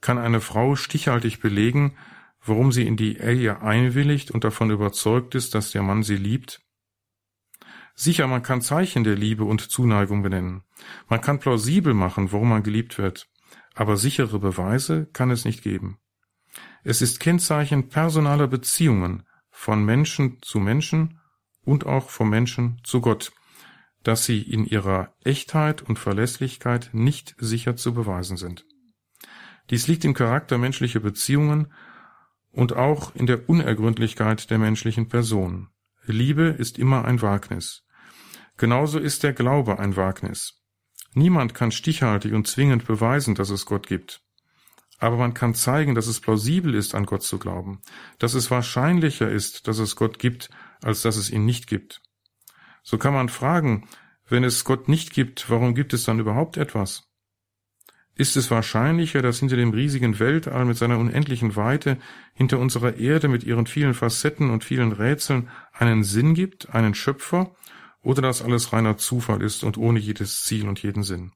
B: Kann eine Frau stichhaltig belegen, warum sie in die Ehe einwilligt und davon überzeugt ist, dass der Mann sie liebt? Sicher, man kann Zeichen der Liebe und Zuneigung benennen. Man kann plausibel machen, warum man geliebt wird. Aber sichere Beweise kann es nicht geben. Es ist Kennzeichen personaler Beziehungen von Menschen zu Menschen und auch vom Menschen zu Gott, dass sie in ihrer Echtheit und Verlässlichkeit nicht sicher zu beweisen sind. Dies liegt im Charakter menschlicher Beziehungen und auch in der Unergründlichkeit der menschlichen Person. Liebe ist immer ein Wagnis. Genauso ist der Glaube ein Wagnis. Niemand kann stichhaltig und zwingend beweisen, dass es Gott gibt. Aber man kann zeigen, dass es plausibel ist, an Gott zu glauben, dass es wahrscheinlicher ist, dass es Gott gibt, als dass es ihn nicht gibt. So kann man fragen, wenn es Gott nicht gibt, warum gibt es dann überhaupt etwas? Ist es wahrscheinlicher, dass hinter dem riesigen Weltall mit seiner unendlichen Weite, hinter unserer Erde mit ihren vielen Facetten und vielen Rätseln einen Sinn gibt, einen Schöpfer, oder dass alles reiner Zufall ist und ohne jedes Ziel und jeden Sinn?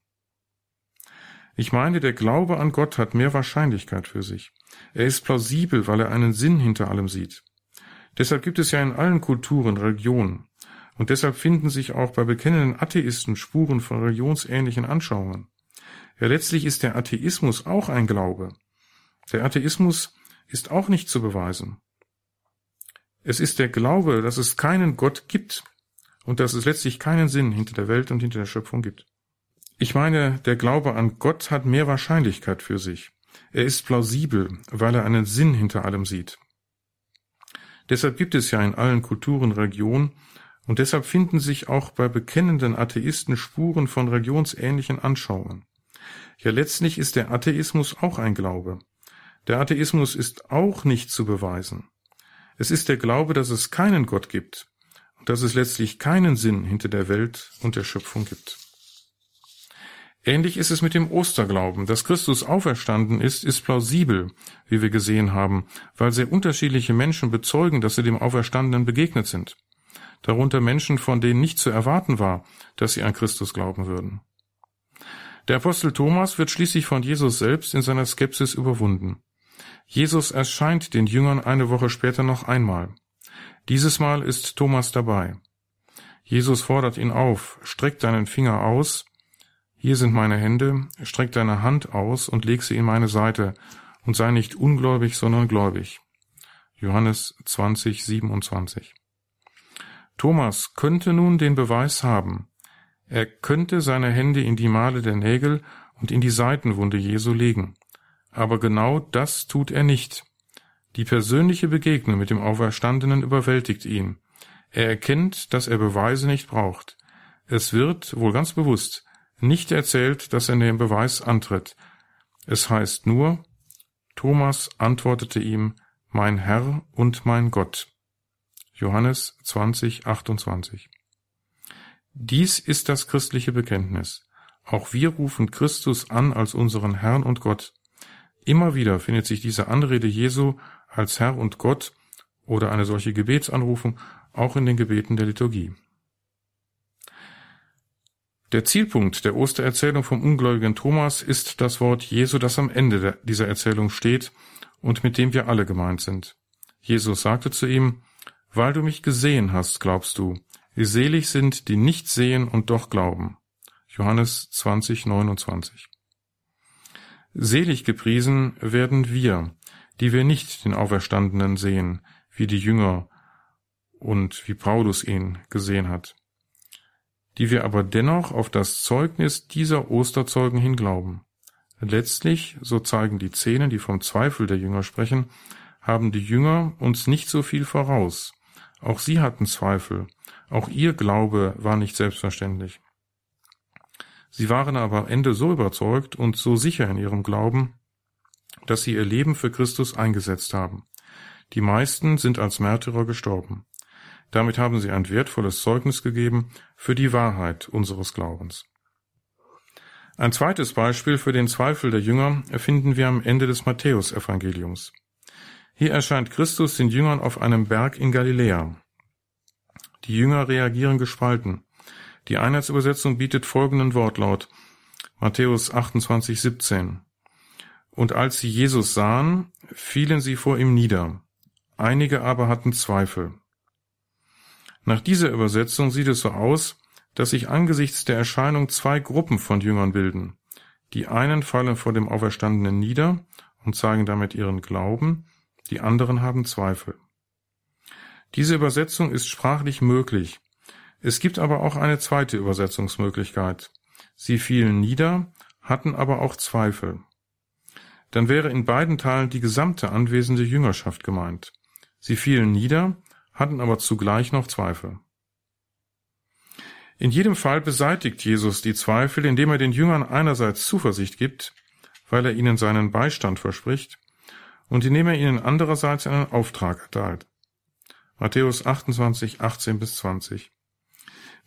B: Ich meine, der Glaube an Gott hat mehr Wahrscheinlichkeit für sich. Er ist plausibel, weil er einen Sinn hinter allem sieht. Deshalb gibt es ja in allen Kulturen Religionen. Und deshalb finden sich auch bei bekennenden Atheisten Spuren von religionsähnlichen Anschauungen. Ja, letztlich ist der Atheismus auch ein Glaube. Der Atheismus ist auch nicht zu beweisen. Es ist der Glaube, dass es keinen Gott gibt und dass es letztlich keinen Sinn hinter der Welt und hinter der Schöpfung gibt. Ich meine, der Glaube an Gott hat mehr Wahrscheinlichkeit für sich. Er ist plausibel, weil er einen Sinn hinter allem sieht. Deshalb gibt es ja in allen Kulturen Religion und deshalb finden sich auch bei bekennenden Atheisten Spuren von religionsähnlichen Anschauungen. Ja, letztlich ist der Atheismus auch ein Glaube. Der Atheismus ist auch nicht zu beweisen. Es ist der Glaube, dass es keinen Gott gibt und dass es letztlich keinen Sinn hinter der Welt und der Schöpfung gibt. Ähnlich ist es mit dem Osterglauben. Dass Christus auferstanden ist, ist plausibel, wie wir gesehen haben, weil sehr unterschiedliche Menschen bezeugen, dass sie dem Auferstandenen begegnet sind. Darunter Menschen, von denen nicht zu erwarten war, dass sie an Christus glauben würden. Der Apostel Thomas wird schließlich von Jesus selbst in seiner Skepsis überwunden. Jesus erscheint den Jüngern eine Woche später noch einmal. Dieses Mal ist Thomas dabei. Jesus fordert ihn auf, streck deinen Finger aus, hier sind meine Hände, streck deine Hand aus und leg sie in meine Seite, und sei nicht ungläubig, sondern gläubig. Johannes 20, 27. Thomas könnte nun den Beweis haben. Er könnte seine Hände in die Male der Nägel und in die Seitenwunde Jesu legen. Aber genau das tut er nicht. Die persönliche Begegnung mit dem Auferstandenen überwältigt ihn. Er erkennt, dass er Beweise nicht braucht. Es wird, wohl ganz bewusst, nicht erzählt, dass er den Beweis antritt. Es heißt nur, Thomas antwortete ihm, mein Herr und mein Gott. Johannes 20, 28. Dies ist das christliche Bekenntnis. Auch wir rufen Christus an als unseren Herrn und Gott. Immer wieder findet sich diese Anrede Jesu als Herr und Gott oder eine solche Gebetsanrufung auch in den Gebeten der Liturgie. Der Zielpunkt der Ostererzählung vom ungläubigen Thomas ist das Wort Jesu, das am Ende dieser Erzählung steht und mit dem wir alle gemeint sind. Jesus sagte zu ihm, Weil du mich gesehen hast, glaubst du, selig sind, die nicht sehen und doch glauben. Johannes 20, 29. Selig gepriesen werden wir, die wir nicht den Auferstandenen sehen, wie die Jünger und wie Paulus ihn gesehen hat, die wir aber dennoch auf das Zeugnis dieser Osterzeugen hin glauben. Letztlich, so zeigen die Szenen, die vom Zweifel der Jünger sprechen, haben die Jünger uns nicht so viel voraus. Auch sie hatten Zweifel, auch ihr Glaube war nicht selbstverständlich. Sie waren aber am Ende so überzeugt und so sicher in ihrem Glauben, dass sie ihr Leben für Christus eingesetzt haben. Die meisten sind als Märtyrer gestorben. Damit haben sie ein wertvolles Zeugnis gegeben für die Wahrheit unseres Glaubens. Ein zweites Beispiel für den Zweifel der Jünger finden wir am Ende des Matthäusevangeliums. Hier erscheint Christus den Jüngern auf einem Berg in Galiläa. Die Jünger reagieren gespalten. Die Einheitsübersetzung bietet folgenden Wortlaut. Matthäus 28, 17. Und als sie Jesus sahen, fielen sie vor ihm nieder. Einige aber hatten Zweifel. Nach dieser Übersetzung sieht es so aus, dass sich angesichts der Erscheinung zwei Gruppen von Jüngern bilden. Die einen fallen vor dem Auferstandenen nieder und zeigen damit ihren Glauben, die anderen haben Zweifel. Diese Übersetzung ist sprachlich möglich, es gibt aber auch eine zweite Übersetzungsmöglichkeit. Sie fielen nieder, hatten aber auch Zweifel. Dann wäre in beiden Teilen die gesamte anwesende Jüngerschaft gemeint. Sie fielen nieder, hatten aber zugleich noch Zweifel. In jedem Fall beseitigt Jesus die Zweifel, indem er den Jüngern einerseits Zuversicht gibt, weil er ihnen seinen Beistand verspricht, und indem er ihnen andererseits einen Auftrag erteilt. Matthäus 28, 18 bis 20.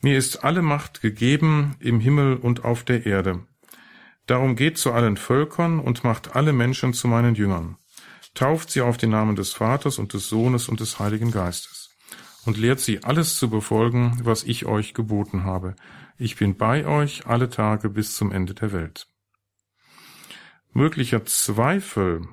B: Mir ist alle Macht gegeben im Himmel und auf der Erde. Darum geht zu allen Völkern und macht alle Menschen zu meinen Jüngern. Tauft sie auf den Namen des Vaters und des Sohnes und des Heiligen Geistes. Und lehrt sie alles zu befolgen, was ich euch geboten habe. Ich bin bei euch alle Tage bis zum Ende der Welt. Möglicher Zweifel,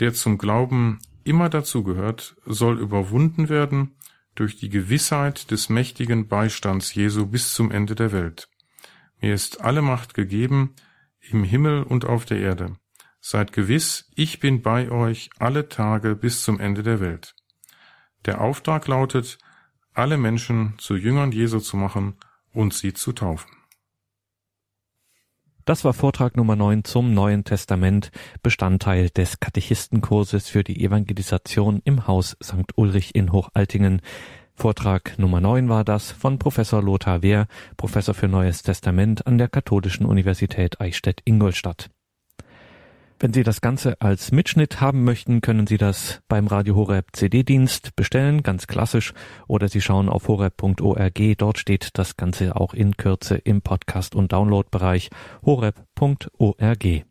B: der zum Glauben immer dazugehört, soll überwunden werden durch die Gewissheit des mächtigen Beistands Jesu bis zum Ende der Welt. Mir ist alle Macht gegeben, im Himmel und auf der Erde. Seid gewiss, ich bin bei euch alle Tage bis zum Ende der Welt. Der Auftrag lautet, alle Menschen zu Jüngern Jesu zu machen und sie zu taufen.
A: Das war Vortrag Nummer 9 zum Neuen Testament, Bestandteil des Katechistenkurses für die Evangelisation im Haus St. Ulrich in Hochaltingen. Vortrag Nummer 9 war das von Professor Lothar Wehr, Professor für Neues Testament an der Katholischen Universität Eichstätt-Ingolstadt. Wenn Sie das Ganze als Mitschnitt haben möchten, können Sie das beim Radio Horeb CD-Dienst bestellen, ganz klassisch, oder Sie schauen auf horeb.org, dort steht das Ganze auch in Kürze im Podcast- und Download-Bereich horeb.org.